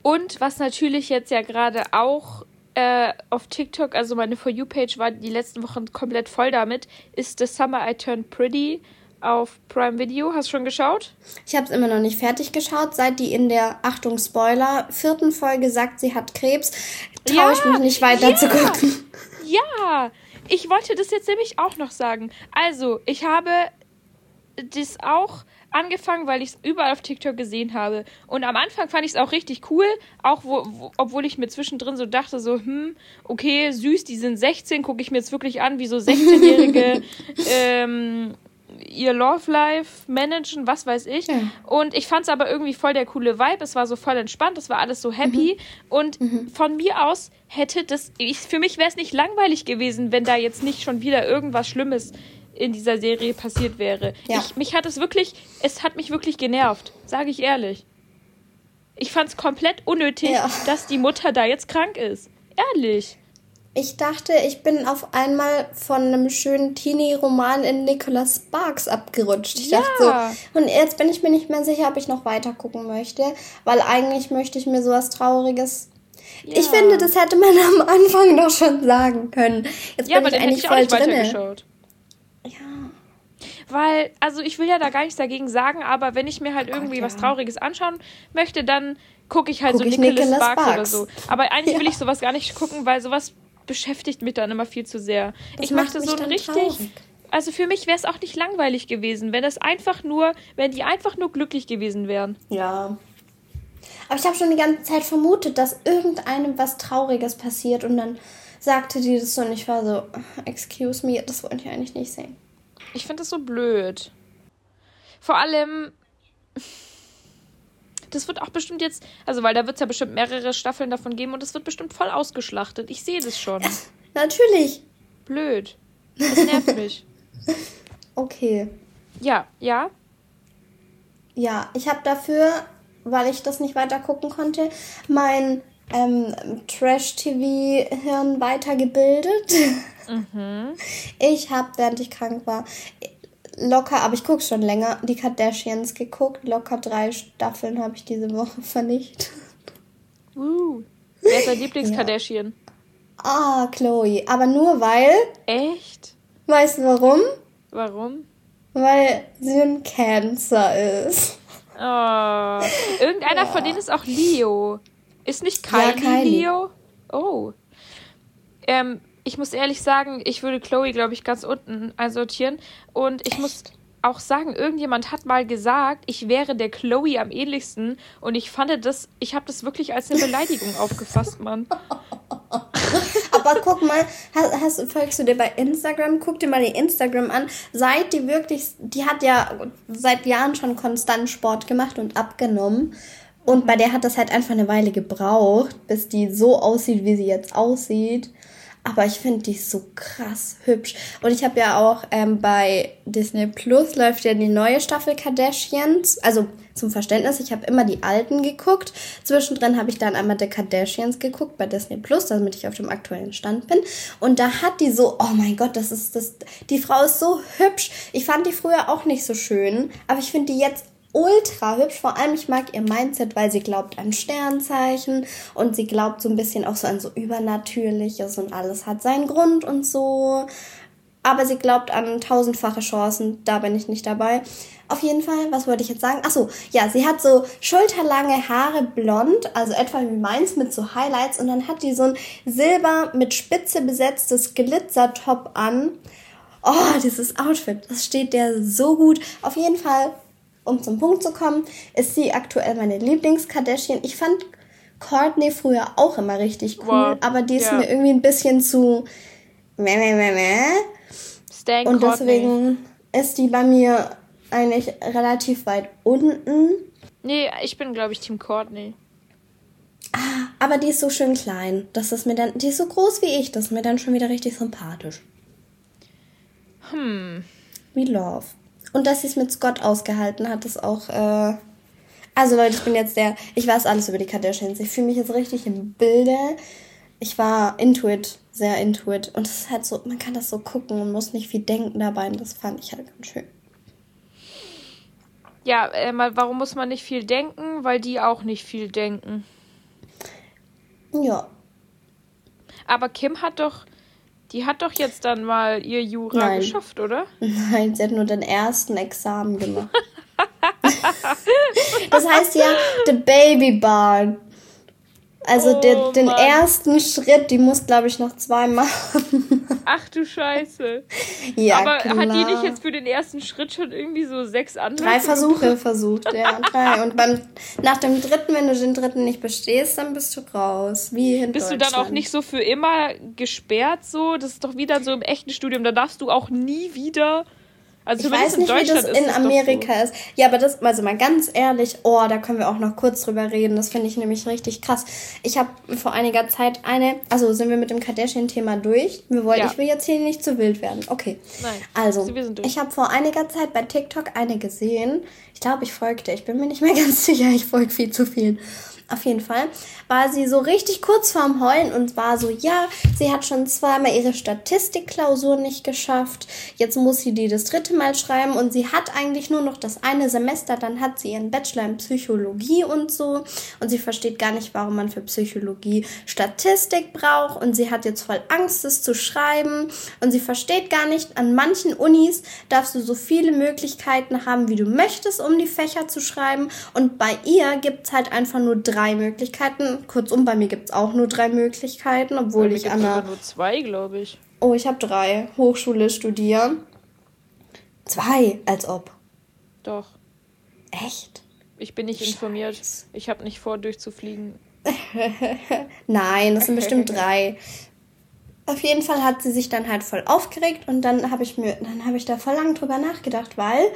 Und was natürlich jetzt ja gerade auch äh, auf TikTok, also meine For You-Page war die letzten Wochen komplett voll damit, ist The Summer I Turned Pretty auf Prime Video. Hast du schon geschaut?
Ich habe es immer noch nicht fertig geschaut, seit die in der, Achtung Spoiler, vierten Folge sagt, sie hat Krebs, traue
Ja,
ich mich nicht weiter
ja.
zu gucken.
Ja, ich wollte das jetzt nämlich auch noch sagen. Also, ich habe das auch angefangen, weil ich es überall auf TikTok gesehen habe. Und am Anfang fand ich es auch richtig cool, auch wo, wo, obwohl ich mir zwischendrin so dachte, so, hm, okay, süß, die sind 16, gucke ich mir jetzt wirklich an, wie so 16-Jährige *laughs* ähm, ihr Love Life managen, was weiß ich.
Ja.
Und ich fand es aber irgendwie voll der coole Vibe. Es war so voll entspannt, es war alles so happy. Und von mir aus hätte das, ich, für mich wäre es nicht langweilig gewesen, wenn da jetzt nicht schon wieder irgendwas Schlimmes in dieser Serie passiert wäre.
Ja.
Ich, mich hat es wirklich, es hat mich wirklich genervt, sage ich ehrlich. Ich fand es komplett unnötig,
Ja.
dass die Mutter da jetzt krank ist. Ehrlich.
Ich dachte, ich bin auf einmal von einem schönen Teenie-Roman in Nicholas Sparks abgerutscht. Ich
Ja.
dachte so, und jetzt bin ich mir nicht mehr sicher, ob ich noch weiter gucken möchte, weil eigentlich möchte ich mir sowas Trauriges. Ich
Ja.
finde, das hätte man *laughs* am Anfang doch schon sagen können. Jetzt
Ja,
bin
aber
ich
hätte
eigentlich
ich auch
voll
weitergeschaut.
Ja.
Weil, also ich will ja da gar nichts dagegen sagen, aber wenn ich mir halt irgendwie
ja.
was Trauriges anschauen möchte, dann gucke ich halt
Guck
so
ich
Nicholas,
Nicholas
Sparks, oder
Sparks.
so. Aber eigentlich *laughs* will
Ja.
ich sowas gar nicht gucken, weil sowas beschäftigt mich dann immer viel zu sehr.
Das
ich
macht
möchte
mich
so richtig.
traurig.
Also für mich wäre es auch nicht langweilig gewesen, wenn es einfach nur, wenn die einfach nur glücklich gewesen wären.
Ja. Aber ich habe schon die ganze Zeit vermutet, dass irgendeinem was Trauriges passiert und dann sagte die das so und ich war so, excuse me, das wollte ich eigentlich nicht sehen.
Ich finde das so blöd. Vor allem, das wird auch bestimmt jetzt, also weil da wird es ja bestimmt mehrere Staffeln davon geben und es wird bestimmt voll ausgeschlachtet. Ich sehe das schon.
Natürlich.
Blöd. Das nervt *laughs* mich.
Okay.
Ja, ja.
Ja, ich habe dafür, weil ich das nicht weiter gucken konnte, mein ähm, Trash-TV-Hirn weitergebildet. *laughs* Ich habe, während ich krank war, locker, aber ich gucke schon länger, die Kardashians geguckt. Locker drei Staffeln habe ich diese Woche *laughs* vernichtet.
Uh, wer ist dein Lieblings-Kardashian?
Ah, Chloe. Aber nur weil.
Echt?
Weißt du warum?
Warum?
Weil sie ein Cancer ist.
Oh. Irgendeiner ja. von denen ist auch Leo. Ist nicht Kylie, ja, Kylie. Leo? Oh. Ähm, ich muss ehrlich sagen, ich würde Chloe, glaube ich, ganz unten einsortieren. Und ich Echt? muss auch sagen, irgendjemand hat mal gesagt, ich wäre der Chloe am ähnlichsten. Und ich fand das, ich habe das wirklich als eine Beleidigung *laughs* aufgefasst, Mann.
Aber guck mal, hast, hast, folgst du dir bei Instagram? Guck dir mal die Instagram an. Seit die wirklich, die hat ja seit Jahren schon konstant Sport gemacht und abgenommen. Und bei der hat das halt einfach eine Weile gebraucht, bis die so aussieht, wie sie jetzt aussieht. Aber ich finde die so krass hübsch. Und ich habe ja auch ähm, bei Disney Plus läuft ja die neue Staffel Kardashians. Also zum Verständnis, ich habe immer die alten geguckt. Zwischendrin habe ich dann einmal The Kardashians geguckt bei Disney Plus, damit ich auf dem aktuellen Stand bin. Und da hat die so, oh mein Gott, das ist das. Die Frau ist so hübsch. Ich fand die früher auch nicht so schön, aber ich finde die jetzt ultra hübsch. Vor allem, ich mag ihr Mindset, weil sie glaubt an Sternzeichen und sie glaubt so ein bisschen auch so an so Übernatürliches und alles hat seinen Grund und so. Aber sie glaubt an tausendfache Chancen. Da bin ich nicht dabei. Auf jeden Fall, was wollte ich jetzt sagen? Achso, ja, sie hat so schulterlange Haare blond, also etwa wie meins mit so Highlights und dann hat die so ein silber mit Spitze besetztes Glitzertop an. Oh, dieses Outfit, das steht der so gut. Auf jeden Fall um zum Punkt zu kommen, ist sie aktuell meine Lieblings-Kardashian. Ich fand Courtney früher auch immer richtig cool, wow. aber die ist ja. mir irgendwie ein bisschen zu meh, meh, meh, meh. Und deswegen ist die bei mir eigentlich relativ weit unten.
Nee, ich bin, glaube ich, Team Courtney.
Ah, aber die ist so schön klein. Das ist mir dann, die ist so groß wie ich, das ist mir dann schon wieder richtig sympathisch. Hm. We love. Und dass sie es mit Scott ausgehalten hat, ist auch. Äh also Leute, ich bin jetzt der. Ich weiß alles über die Kardashians. Ich fühle mich jetzt richtig im Bilde. Ich war Intuit, sehr Intuit. Und es ist halt so, man kann das so gucken und muss nicht viel denken dabei. Und das fand ich halt ganz schön.
Ja, äh, warum muss man nicht viel denken? Weil die auch nicht viel denken. Ja. Aber Kim hat doch die hat doch jetzt dann mal ihr Jura
Nein.
geschafft, oder? *laughs*
Nein, sie hat nur den ersten Examen gemacht. *laughs* das heißt ja The Baby Barn. Also oh, den, den ersten Schritt, die muss, glaube ich, noch zweimal machen. *laughs*
Ach du Scheiße. Ja, Aber klar. hat die nicht jetzt für den ersten Schritt schon irgendwie so sechs andere?
Drei Versuche *laughs* versucht, ja. Drei. Und beim, nach dem dritten, wenn du den dritten nicht bestehst, dann bist du raus. Wie
in Bist du dann auch nicht so für immer gesperrt so? Das ist doch wieder so im echten Studium. Da darfst du auch nie wieder also ich weiß nicht,
wie das in Amerika so. ist. Ja, aber das, also mal ganz ehrlich, oh, da können wir auch noch kurz drüber reden. Das finde ich nämlich richtig krass. Ich habe vor einiger Zeit eine, also sind wir mit dem Kardashian-Thema durch. Wir wollen, ja. Ich will jetzt hier nicht zu wild werden. Okay. Nein. Also, ich habe vor einiger Zeit bei TikTok eine gesehen. Ich glaube, ich folgte. Ich bin mir nicht mehr *laughs* ganz sicher. Ich folge viel zu vielen. Auf jeden Fall war sie so richtig kurz vorm Heulen und war so, ja, sie hat schon zweimal ihre Statistikklausur nicht geschafft. Jetzt muss sie die das dritte Mal schreiben und sie hat eigentlich nur noch das eine Semester. Dann hat sie ihren Bachelor in Psychologie und so. Und sie versteht gar nicht, warum man für Psychologie Statistik braucht. Und sie hat jetzt voll Angst, es zu schreiben. Und sie versteht gar nicht, an manchen Unis darfst du so viele Möglichkeiten haben, wie du möchtest, um die Fächer zu schreiben. Und bei ihr gibt es halt einfach nur drei drei Möglichkeiten. Kurzum, bei mir gibt es auch nur drei Möglichkeiten, obwohl ich an der.
nur zwei, glaube ich.
Oh, ich habe drei. Hochschule studieren. Zwei, als ob.
Doch.
Echt?
Ich bin nicht informiert. Ich habe nicht vor, durchzufliegen. *laughs*
Nein, das sind bestimmt *laughs* drei. Auf jeden Fall hat sie sich dann halt voll aufgeregt und dann habe ich mir, dann habe ich da voll lang drüber nachgedacht, weil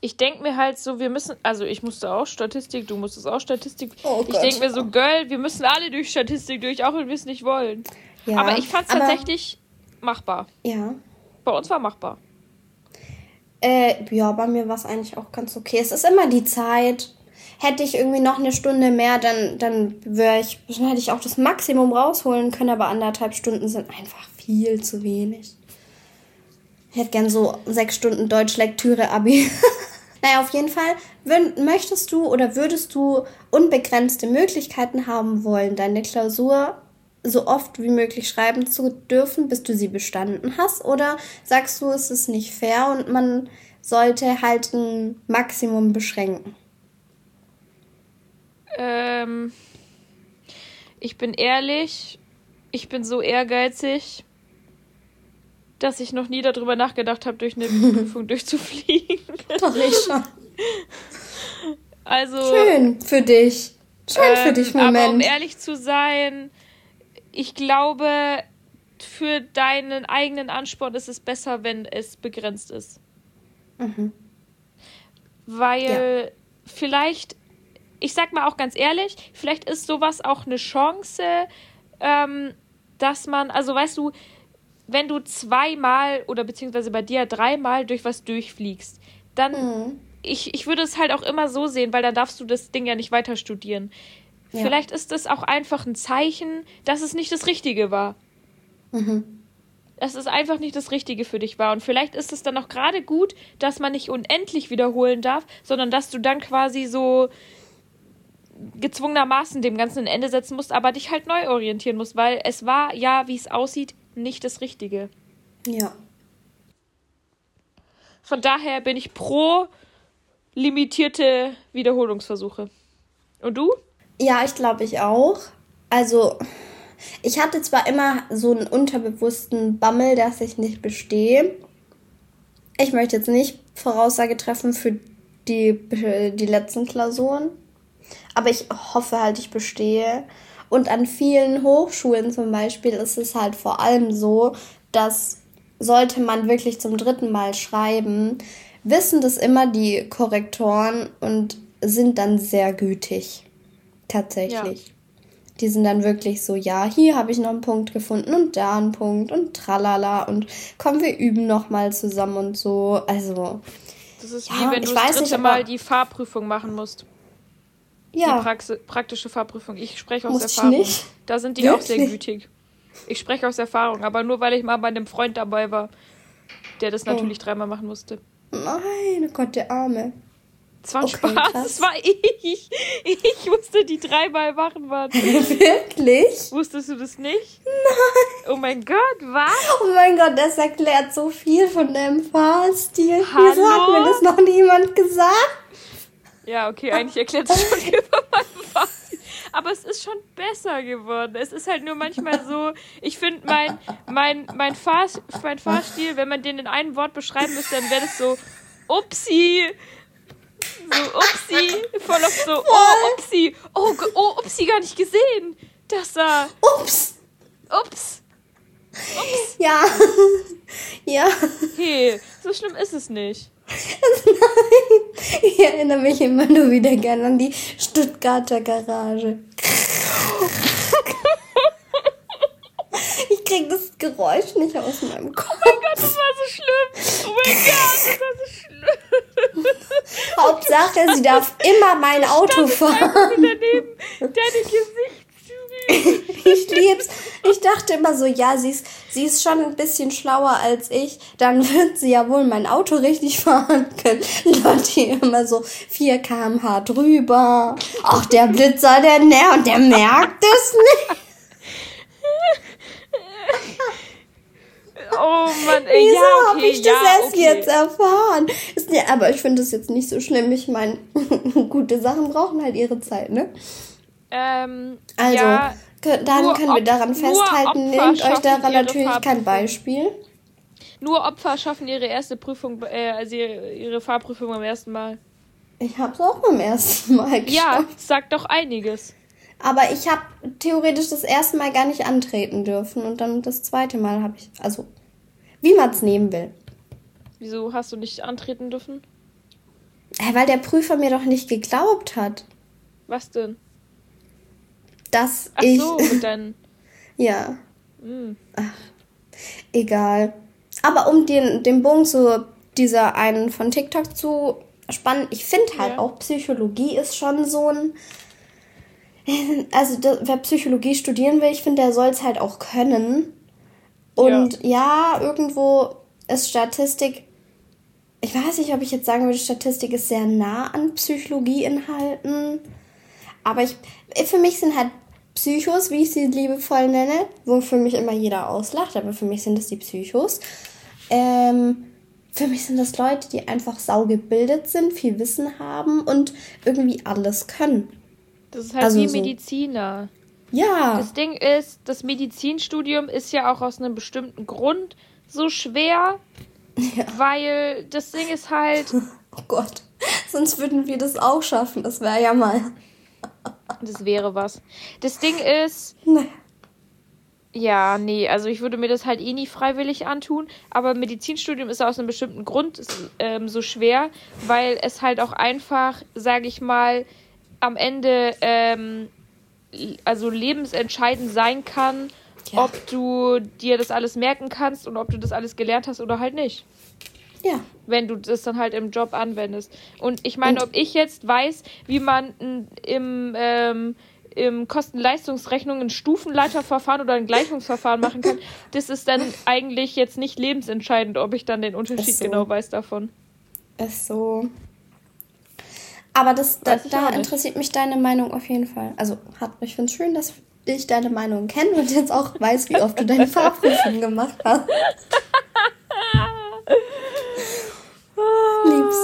ich denke mir halt so, wir müssen, also ich musste auch Statistik, du musstest auch Statistik. Oh ich denke mir so, Girl, wir müssen alle durch Statistik durch, auch wenn wir es nicht wollen. Ja, aber ich fand es tatsächlich machbar. Ja. Bei uns war machbar.
Äh, ja, bei mir war es eigentlich auch ganz okay. Es ist immer die Zeit. Hätte ich irgendwie noch eine Stunde mehr, dann, dann wäre ich, dann hätte ich auch das Maximum rausholen können, aber anderthalb Stunden sind einfach viel zu wenig. Ich hätte gern so sechs Stunden Deutsch-Lektüre-Abi. *laughs* Naja, auf jeden Fall, wenn, möchtest du oder würdest du unbegrenzte Möglichkeiten haben wollen, deine Klausur so oft wie möglich schreiben zu dürfen, bis du sie bestanden hast? Oder sagst du, es ist nicht fair und man sollte halt ein Maximum beschränken?
Ähm, ich bin ehrlich, ich bin so ehrgeizig, dass ich noch nie darüber nachgedacht habe, durch eine *laughs* Prüfung durchzufliegen. Doch, ich schon.
Also. Schön für dich. Schön ähm, für dich,
Moment. Aber um ehrlich zu sein, ich glaube, für deinen eigenen Ansporn ist es besser, wenn es begrenzt ist. Mhm. Weil ja. vielleicht, ich sag mal auch ganz ehrlich, vielleicht ist sowas auch eine Chance, ähm, dass man, also weißt du, wenn du zweimal oder beziehungsweise bei dir dreimal durch was durchfliegst, dann, mhm. ich, ich würde es halt auch immer so sehen, weil dann darfst du das Ding ja nicht weiter studieren. Ja. Vielleicht ist das auch einfach ein Zeichen, dass es nicht das Richtige war. Mhm. Dass es einfach nicht das Richtige für dich war. Und vielleicht ist es dann auch gerade gut, dass man nicht unendlich wiederholen darf, sondern dass du dann quasi so gezwungenermaßen dem Ganzen ein Ende setzen musst, aber dich halt neu orientieren musst, weil es war ja, wie es aussieht, nicht das Richtige. Ja. Von daher bin ich pro limitierte Wiederholungsversuche. Und du?
Ja, ich glaube ich auch. Also, ich hatte zwar immer so einen unterbewussten Bammel, dass ich nicht bestehe. Ich möchte jetzt nicht Voraussage treffen für die, die letzten Klausuren. Aber ich hoffe halt, ich bestehe. Und an vielen Hochschulen zum Beispiel ist es halt vor allem so, dass sollte man wirklich zum dritten Mal schreiben, wissen das immer die Korrektoren und sind dann sehr gütig. Tatsächlich. Ja. Die sind dann wirklich so, ja, hier habe ich noch einen Punkt gefunden und da einen Punkt und tralala und kommen wir üben noch mal zusammen und so. Also das ist ja, wie
wenn du das dritte nicht, Mal die Fahrprüfung machen musst. Ja. Die Praxi praktische Fahrprüfung. Ich spreche aus Muss Erfahrung. Da sind die Wirklich? auch sehr gütig. Ich spreche aus Erfahrung, aber nur weil ich mal bei einem Freund dabei war, der das oh. natürlich oh. dreimal machen musste.
Nein, oh Gott, der Arme.
Das war okay, Spaß, krass. *laughs* das war ich. Ich musste die dreimal machen, Mann. *laughs* Wirklich? Wusstest du das nicht? Nein. Oh mein Gott, was?
Oh mein Gott, das erklärt so viel von deinem Fahrstil. Hallo? Wieso hat mir das noch niemand gesagt?
Ja, okay, eigentlich erklärt es schon über meinen Fahrstil. Aber es ist schon besser geworden. Es ist halt nur manchmal so, ich finde mein, mein, mein, Fahr, mein Fahrstil, wenn man den in einem Wort beschreiben müsste, dann wäre das so, upsi, so, upsi, voll auf so, oh, upsi, oh, oh, upsi, gar nicht gesehen. Das da. Ups. Ups.
Ups. Ja. *laughs* ja.
Hey, so schlimm ist es nicht.
Nein. Ich erinnere mich immer nur wieder gerne an die Stuttgarter Garage. Ich krieg das Geräusch nicht aus meinem Kopf. Oh
mein Gott, das war so schlimm. Oh mein *laughs* Gott, das war so schlimm.
Hauptsache, sie darf immer mein Auto fahren.
Daneben deine Gesichtszüge.
ich lieb's. Ich dachte immer so, ja, sie ist, sie ist schon ein bisschen schlauer als ich. Dann *laughs* wird sie ja wohl mein Auto richtig fahren können. Leute hier immer so 4 km/h drüber. Ach, der Blitzer, der näher und der merkt es nicht. *laughs* Oh Mann, ey, Wieso ja, okay, habe ich das ja, erst okay. jetzt erfahren? Ist, ja, aber ich finde das jetzt nicht so schlimm. Ich meine, *laughs* gute Sachen brauchen halt ihre Zeit, ne? Ähm, also, ja, dann können wir daran festhalten, nehmt euch daran natürlich kein Beispiel.
Nur Opfer schaffen ihre erste Prüfung, äh, also ihre Fahrprüfung beim ersten Mal.
Ich hab's auch beim ersten Mal
geschafft. Ja, sagt doch einiges.
Aber ich habe theoretisch das erste Mal gar nicht antreten dürfen und dann das zweite Mal habe ich, also wie man es nehmen will.
Wieso hast du nicht antreten dürfen?
Weil der Prüfer mir doch nicht geglaubt hat.
Was denn?
Dass Ach ich. So, mit deinen. *laughs* ja. Mm. Ach, egal. Aber um den, den Bogen zu dieser einen von TikTok zu spannen, ich finde halt ja. auch Psychologie ist schon so ein *laughs* also wer Psychologie studieren will, ich finde, der soll es halt auch können. Und ja. ja, irgendwo ist Statistik ich weiß nicht, ob ich jetzt sagen würde, Statistik ist sehr nah an Psychologieinhalten. Aber ich, für mich sind halt Psychos, wie ich sie liebevoll nenne, wo für mich immer jeder auslacht, aber für mich sind das die Psychos. Ähm, für mich sind das Leute, die einfach saugebildet sind, viel Wissen haben und irgendwie alles können.
Das ist halt also wie so. Mediziner. Ja. Das Ding ist, das Medizinstudium ist ja auch aus einem bestimmten Grund so schwer, ja. weil das Ding ist halt. *laughs*
Oh Gott, sonst würden wir das auch schaffen. Das wäre ja mal. *laughs*
Das wäre was. Das Ding ist. Nee. Ja, nee, also ich würde mir das halt eh nie freiwillig antun, aber Medizinstudium ist aus einem bestimmten Grund ähm, so schwer, weil es halt auch einfach, sage ich mal, am Ende ähm, also lebensentscheidend sein kann, ja. ob du dir das alles merken kannst und ob du das alles gelernt hast oder halt nicht. Ja. Wenn du das dann halt im Job anwendest. Und ich meine, ob ich jetzt weiß, wie man im, ähm, im Kosten-Leistungsrechnung ein Stufenleiterverfahren oder ein Gleichungsverfahren machen kann, *laughs* das ist dann eigentlich jetzt nicht lebensentscheidend, ob ich dann den Unterschied so. genau weiß davon.
Ist so. Aber das, da, da interessiert mich deine Meinung auf jeden Fall. Also, hat, ich finde es schön, dass ich deine Meinung kenne und jetzt auch weiß, wie oft du deine *laughs* Fahrprüfung gemacht hast. *laughs*
Lieb's.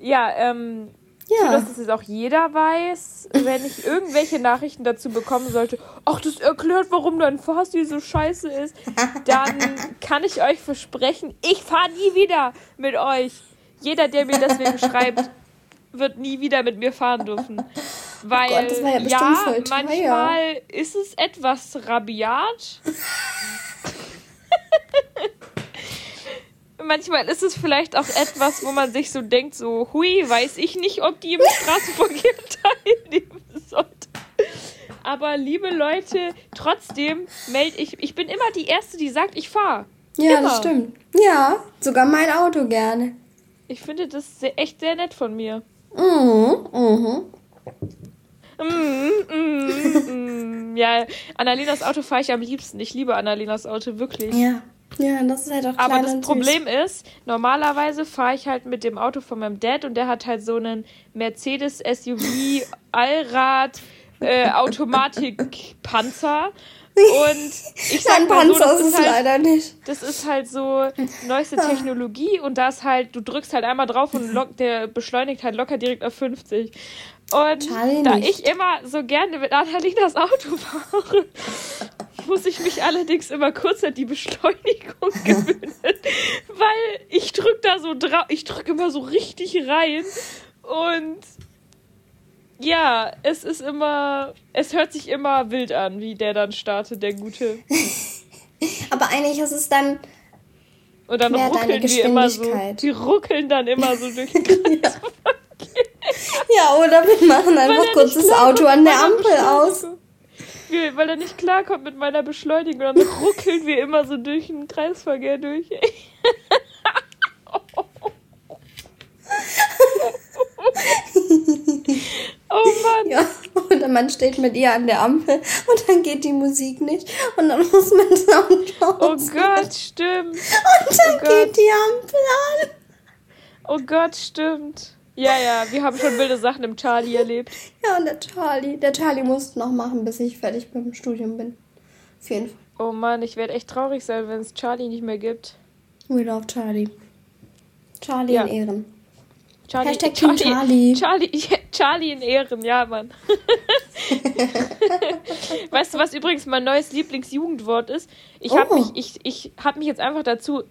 Ja, ähm, ja. dass das jetzt auch jeder weiß, wenn ich irgendwelche Nachrichten dazu bekommen sollte, ach, das erklärt, warum dein Fahrstil so scheiße ist, dann *laughs* kann ich euch versprechen, ich fahre nie wieder mit euch. Jeder, der mir deswegen schreibt, wird nie wieder mit mir fahren dürfen. Weil, oh Gott, ja, ja manchmal ist es etwas rabiat. *laughs* manchmal ist es vielleicht auch etwas, wo man sich so denkt, so, hui, weiß ich nicht, ob die im Straßenverkehr *laughs* teilnehmen sollte. Aber liebe Leute, trotzdem melde ich, ich bin immer die Erste, die sagt, ich fahre.
Ja,
immer.
das stimmt. Ja, sogar mein Auto gerne.
Ich finde das sehr, echt sehr nett von mir. Mhm, mhm. Mm, mm, mm. ja, Annalenas Auto fahre ich am liebsten. Ich liebe Annalenas Auto, wirklich.
Ja. Ja, das ist halt auch
Aber das Problem ist, normalerweise fahre ich halt mit dem Auto von meinem Dad und der hat halt so einen Mercedes SUV *laughs* Allrad äh, Automatik Panzer. Und ich sag mal so, das ist, halt, leider nicht. Das ist halt so neueste Technologie und da ist halt, du drückst halt einmal drauf und der beschleunigt halt locker direkt auf 50. Und Charlie da nicht. ich immer so gerne mit Annalinas Auto fahre, muss ich mich allerdings immer kurz an die Beschleunigung *laughs* gewöhnen, weil ich drück da so drauf, ich drücke immer so richtig rein und ja, es ist immer, es hört sich immer wild an, wie der dann startet, der Gute. *laughs*
Aber eigentlich ist es dann und dann
ruckeln die immer so, die ruckeln dann immer so *laughs* durch den Kreis.
ja, *laughs* oder wir machen einfach kurz das Auto an der Ampel aus.
Weil er nicht klarkommt mit meiner Beschleunigung. Dann *laughs* ruckeln wir immer so durch den Kreisverkehr durch. *laughs*
oh Mann. Ja, und der Mann steht mit ihr an der Ampel und dann geht die Musik nicht und dann muss man Sound
Oh Gott, stimmt.
Und dann oh geht die Ampel an.
Oh Gott, stimmt. Ja, ja, wir haben schon wilde Sachen im Charlie erlebt.
Ja, und der Charlie, der Charlie muss noch machen, bis ich fertig mit dem Studium bin. Auf jeden Fall.
Oh Mann, ich werde echt traurig sein, wenn es Charlie nicht mehr gibt.
We love Charlie. Charlie ja. in Ehren. Charlie, Hashtag Charlie, Charlie.
Charlie, *laughs* Charlie in Ehren, ja, Mann. *laughs* weißt du, was übrigens mein neues Lieblingsjugendwort ist? Ich habe oh. mich, ich, ich hab mich jetzt einfach dazu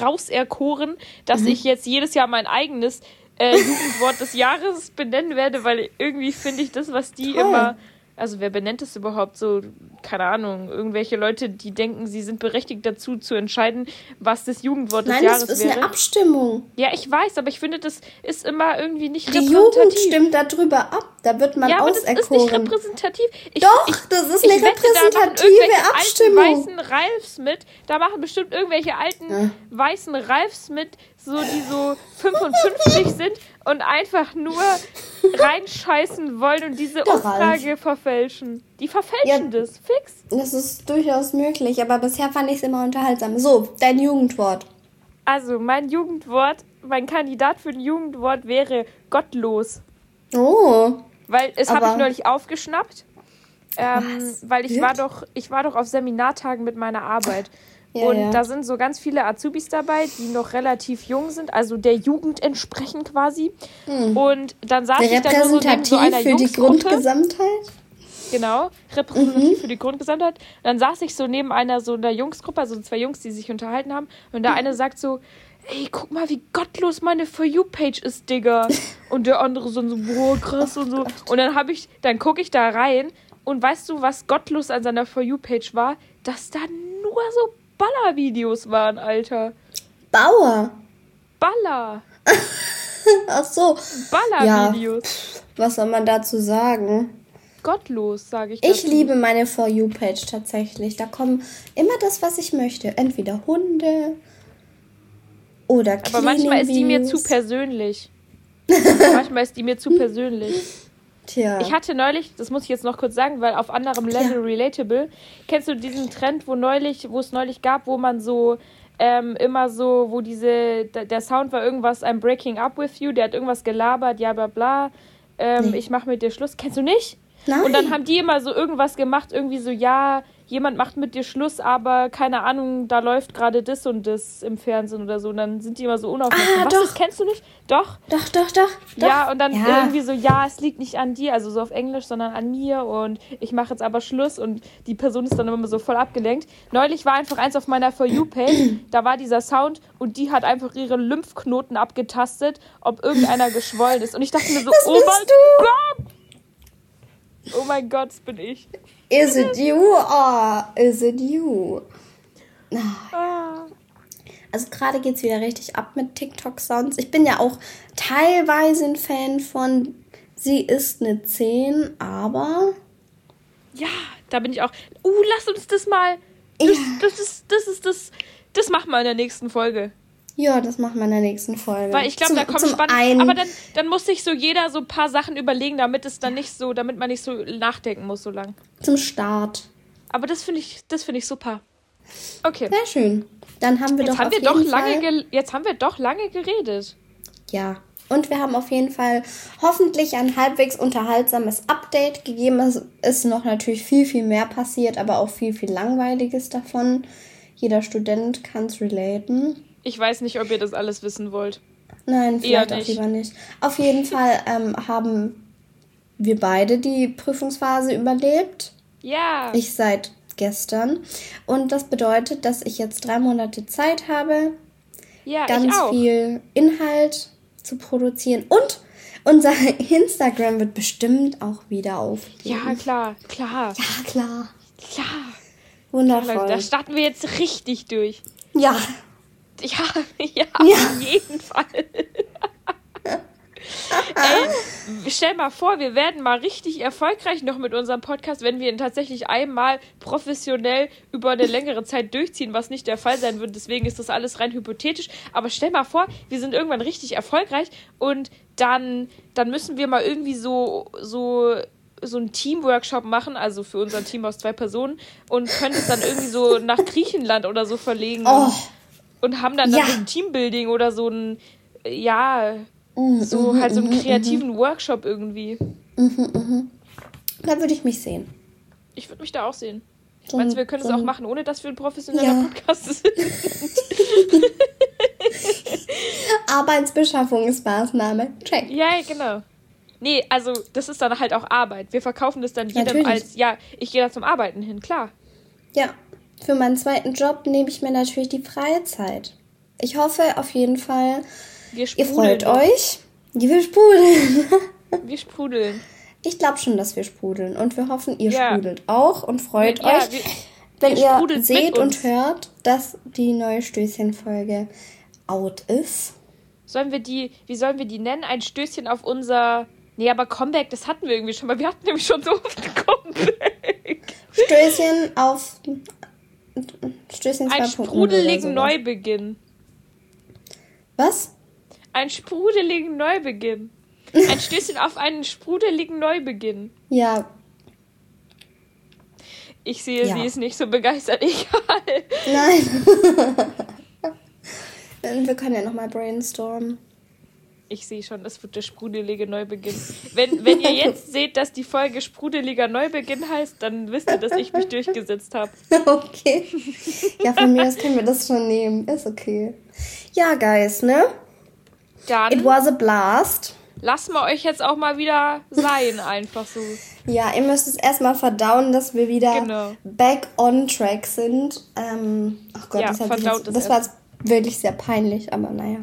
rauserkoren, dass mhm. ich jetzt jedes Jahr mein eigenes äh, Jugendwort des Jahres benennen werde, weil irgendwie finde ich das, was die Toll. immer also wer benennt es überhaupt so? Keine Ahnung. Irgendwelche Leute, die denken, sie sind berechtigt dazu zu entscheiden, was das Jugendwort des Nein, Jahres wäre. Nein, das ist eine Abstimmung. Ja, ich weiß, aber ich finde, das ist immer irgendwie nicht
die repräsentativ. Die Jugend stimmt darüber ab. Da wird man ja, aber auserkoren. das ist nicht repräsentativ. Ich, Doch, ich, das ist eine wette, repräsentative
da Abstimmung. Alten, weißen Ralfs mit. Da machen bestimmt irgendwelche alten ja. weißen Ralfs mit, so die so 55 *laughs* sind und einfach nur reinscheißen wollen und diese Der Umfrage Ralf. verfälschen. Die verfälschen ja, das, fix.
Das ist durchaus möglich, aber bisher fand ich es immer unterhaltsam. So, dein Jugendwort.
Also, mein Jugendwort, mein Kandidat für ein Jugendwort wäre gottlos.
Oh.
Weil es habe ich neulich aufgeschnappt. Ähm, weil ich war doch, ich war doch auf Seminartagen mit meiner Arbeit.
Ja,
und
ja.
da sind so ganz viele Azubis dabei, die noch relativ jung sind, also der Jugend entsprechen quasi. Und dann saß ich da nur so neben so einer
für die. Grundgesamtheit.
Genau, repräsentativ für die Grundgesamtheit. Und dann saß ich so neben einer so einer Jungsgruppe, also zwei Jungs, die sich unterhalten haben. Und der eine sagt so, ey, guck mal, wie gottlos meine For You-Page ist, Digga. *laughs* Und der andere so, so boah, krass und so. Und dann habe ich, dann gucke ich da rein und weißt du, was gottlos an seiner For You-Page war? Dass da nur so Baller-Videos waren, Alter.
Bauer.
Baller. *laughs*
Ach so.
Baller-Videos.
Was soll man dazu sagen?
Gottlos, sage ich.
Ich
dazu.
liebe meine For You-Page tatsächlich. Da kommen immer das, was ich möchte. Entweder Hunde oder
Aber manchmal ist die mir zu persönlich. *laughs* manchmal ist die mir zu persönlich.
Tja.
Ich hatte neulich, das muss ich jetzt noch kurz sagen, weil auf anderem Level
Ja.
relatable. Kennst du diesen Trend, wo neulich, wo es neulich gab, wo man so ähm, immer so, wo diese, der Sound war irgendwas, I'm breaking up with you, der hat irgendwas gelabert, ja bla bla. Ähm,
Nee.
Ich mach mit dir Schluss. Kennst du nicht?
Nein.
Und dann haben die immer so irgendwas gemacht, irgendwie so, ja, jemand macht mit dir Schluss, aber keine Ahnung, da läuft gerade das und das im Fernsehen oder so. Und dann sind die immer so unaufmerksam.
Ah,
Was,
doch.
das kennst du nicht? Doch.
Doch, doch, doch. doch.
Ja, und dann
Ja.
irgendwie so, ja, es liegt nicht an dir, also so auf Englisch, sondern an mir und ich mache jetzt aber Schluss und die Person ist dann immer so voll abgelenkt. Neulich war einfach eins auf meiner For You-Page, da war dieser Sound und die hat einfach ihre Lymphknoten abgetastet, ob irgendeiner *laughs* geschwollen ist. Und ich dachte mir so,
Das
oh
bist
mein
du.
Gott! Oh mein Gott, das bin ich.
Is it you or is it you?
Ah.
Also gerade geht's wieder richtig ab mit TikTok-Sounds. Ich bin ja auch teilweise ein Fan von Sie ist eine 10, aber
Ja, da bin ich auch. Uh, lass uns das mal. Das,
Ja.
das ist, das ist das. Das machen wir in der nächsten Folge.
Ja, das machen wir in der nächsten Folge.
Weil ich glaube, da kommt spannend.
einen-
Aber dann, dann muss sich so jeder so ein paar Sachen überlegen, damit es dann nicht so, damit man nicht so nachdenken muss so lang.
zum Start.
Aber das finde ich, das finde ich super. Okay.
Sehr schön. Dann haben wir
Jetzt
doch
haben wir doch lange, jetzt haben wir doch lange geredet.
Ja. Und wir haben auf jeden Fall hoffentlich ein halbwegs unterhaltsames Update gegeben. Es ist noch natürlich viel, viel mehr passiert, aber auch viel, viel Langweiliges davon. Jeder Student kann es relaten.
Ich weiß nicht, ob ihr das alles wissen wollt.
Nein, vielleicht auch lieber nicht. Auf jeden Fall ähm, haben wir beide die Prüfungsphase überlebt.
Ja.
Ich seit gestern. Und das bedeutet, dass ich jetzt drei Monate Zeit habe,
ja,
ganz viel Inhalt zu produzieren. Und unser *laughs* Instagram wird bestimmt auch wieder aufleben.
Ja, klar, klar,
Ja, klar.
klar.
Wundervoll.
Da starten wir jetzt richtig durch.
Ja. *laughs*
Ja, ja,
Ja.
auf jeden Fall. *laughs* Ey, stell mal vor, wir werden mal richtig erfolgreich noch mit unserem Podcast, wenn wir ihn tatsächlich einmal professionell über eine längere Zeit durchziehen, was nicht der Fall sein wird. Deswegen ist das alles rein hypothetisch. Aber stell mal vor, wir sind irgendwann richtig erfolgreich und dann, dann müssen wir mal irgendwie so, so so einen Teamworkshop machen, also für unser Team aus zwei Personen und können es dann irgendwie so nach Griechenland oder so verlegen
Oh.
Und haben dann, dann
Ja.
so ein Teambuilding oder so ein, äh, ja,
Mm,
so
mhm,
halt so einen
mhm,
kreativen Workshop irgendwie.
Da würde ich mich sehen.
Ich würde mich da auch sehen.
So
Meinst du, wir können
so
es auch machen, ohne dass wir ein professioneller
Ja.
Podcast *laughs* sind? *laughs*
Arbeitsbeschaffungsmaßnahme. Check.
ja, genau. Nee, also das ist dann halt auch Arbeit. Wir verkaufen das dann jedem
Natürlich.
als, ja, ich gehe da zum Arbeiten hin, klar.
Ja, für meinen zweiten Job nehme ich mir natürlich die freie Zeit. Ich hoffe auf jeden Fall, ihr freut euch. Wir sprudeln. *laughs*
Wir sprudeln.
Ich glaube schon, dass wir sprudeln. Und wir hoffen, ihr
Ja.
sprudelt auch und freut
Ja,
euch,
wir-
wenn
ihr
seht und hört, dass die neue Stößchenfolge out ist.
Sollen wir die, wie sollen wir die nennen? Ein Stößchen auf unser. Nee, aber Comeback, das hatten wir irgendwie schon mal. Wir hatten nämlich schon so oft ein Comeback.
Stößchen auf Stößchen 2.0
Ein sprudeligen. Neubeginn.
Was?
Ein sprudeligen Neubeginn. Ein Stößchen auf einen sprudeligen Neubeginn.
Ja,
Ich sehe,
Ja.
sie ist nicht so begeistert. *laughs* Egal.
nein. *laughs* Wir können ja nochmal brainstormen.
Ich sehe schon, das wird der sprudelige Neubeginn. Wenn, wenn ihr jetzt *laughs* seht, dass die Folge sprudeliger Neubeginn heißt, dann wisst ihr, dass ich mich durchgesetzt habe.
Okay. Ja, von mir aus können wir das schon nehmen. Ist okay. Ja, Guys, ne?
Dann.
It was a blast.
Lassen wir euch jetzt auch mal wieder sein, *laughs* einfach so.
Ja, ihr müsst es erstmal verdauen, dass wir wieder genau. back on track sind. Ähm, ach Gott, ja, das, hat jetzt, das war jetzt wirklich sehr peinlich, aber naja.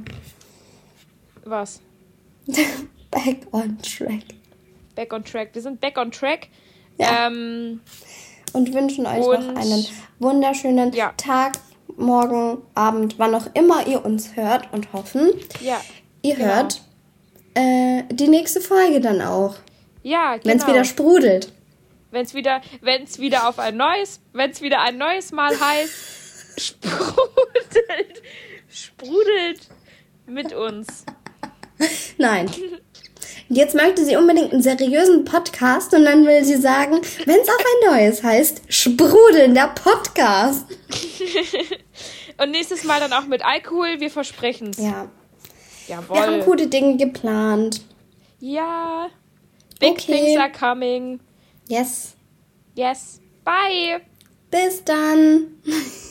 Was? *laughs*
back on track.
Back on track. Wir sind back on track. Ja. Ähm,
und wünschen euch und noch einen wunderschönen ja. Tag, morgen, Abend, wann auch immer ihr uns hört und hoffen,
ja,
ihr genau. hört äh, die nächste Folge dann auch.
Ja, genau.
Wenn es wieder sprudelt.
Wenn es wieder, wenn's wieder auf ein neues, wenn es wieder ein neues Mal heißt, *laughs* sprudelt, sprudelt mit uns. *laughs*
Nein. Jetzt möchte sie unbedingt einen seriösen Podcast und dann will sie sagen, wenn es auf ein neues heißt, sprudeln der Podcast. *laughs*
und nächstes Mal dann auch mit Alkohol, wir versprechen es.
Ja. Jawohl. Wir haben gute Dinge geplant.
Ja. Big okay. things are coming.
Yes.
Yes. Bye.
Bis dann. *laughs*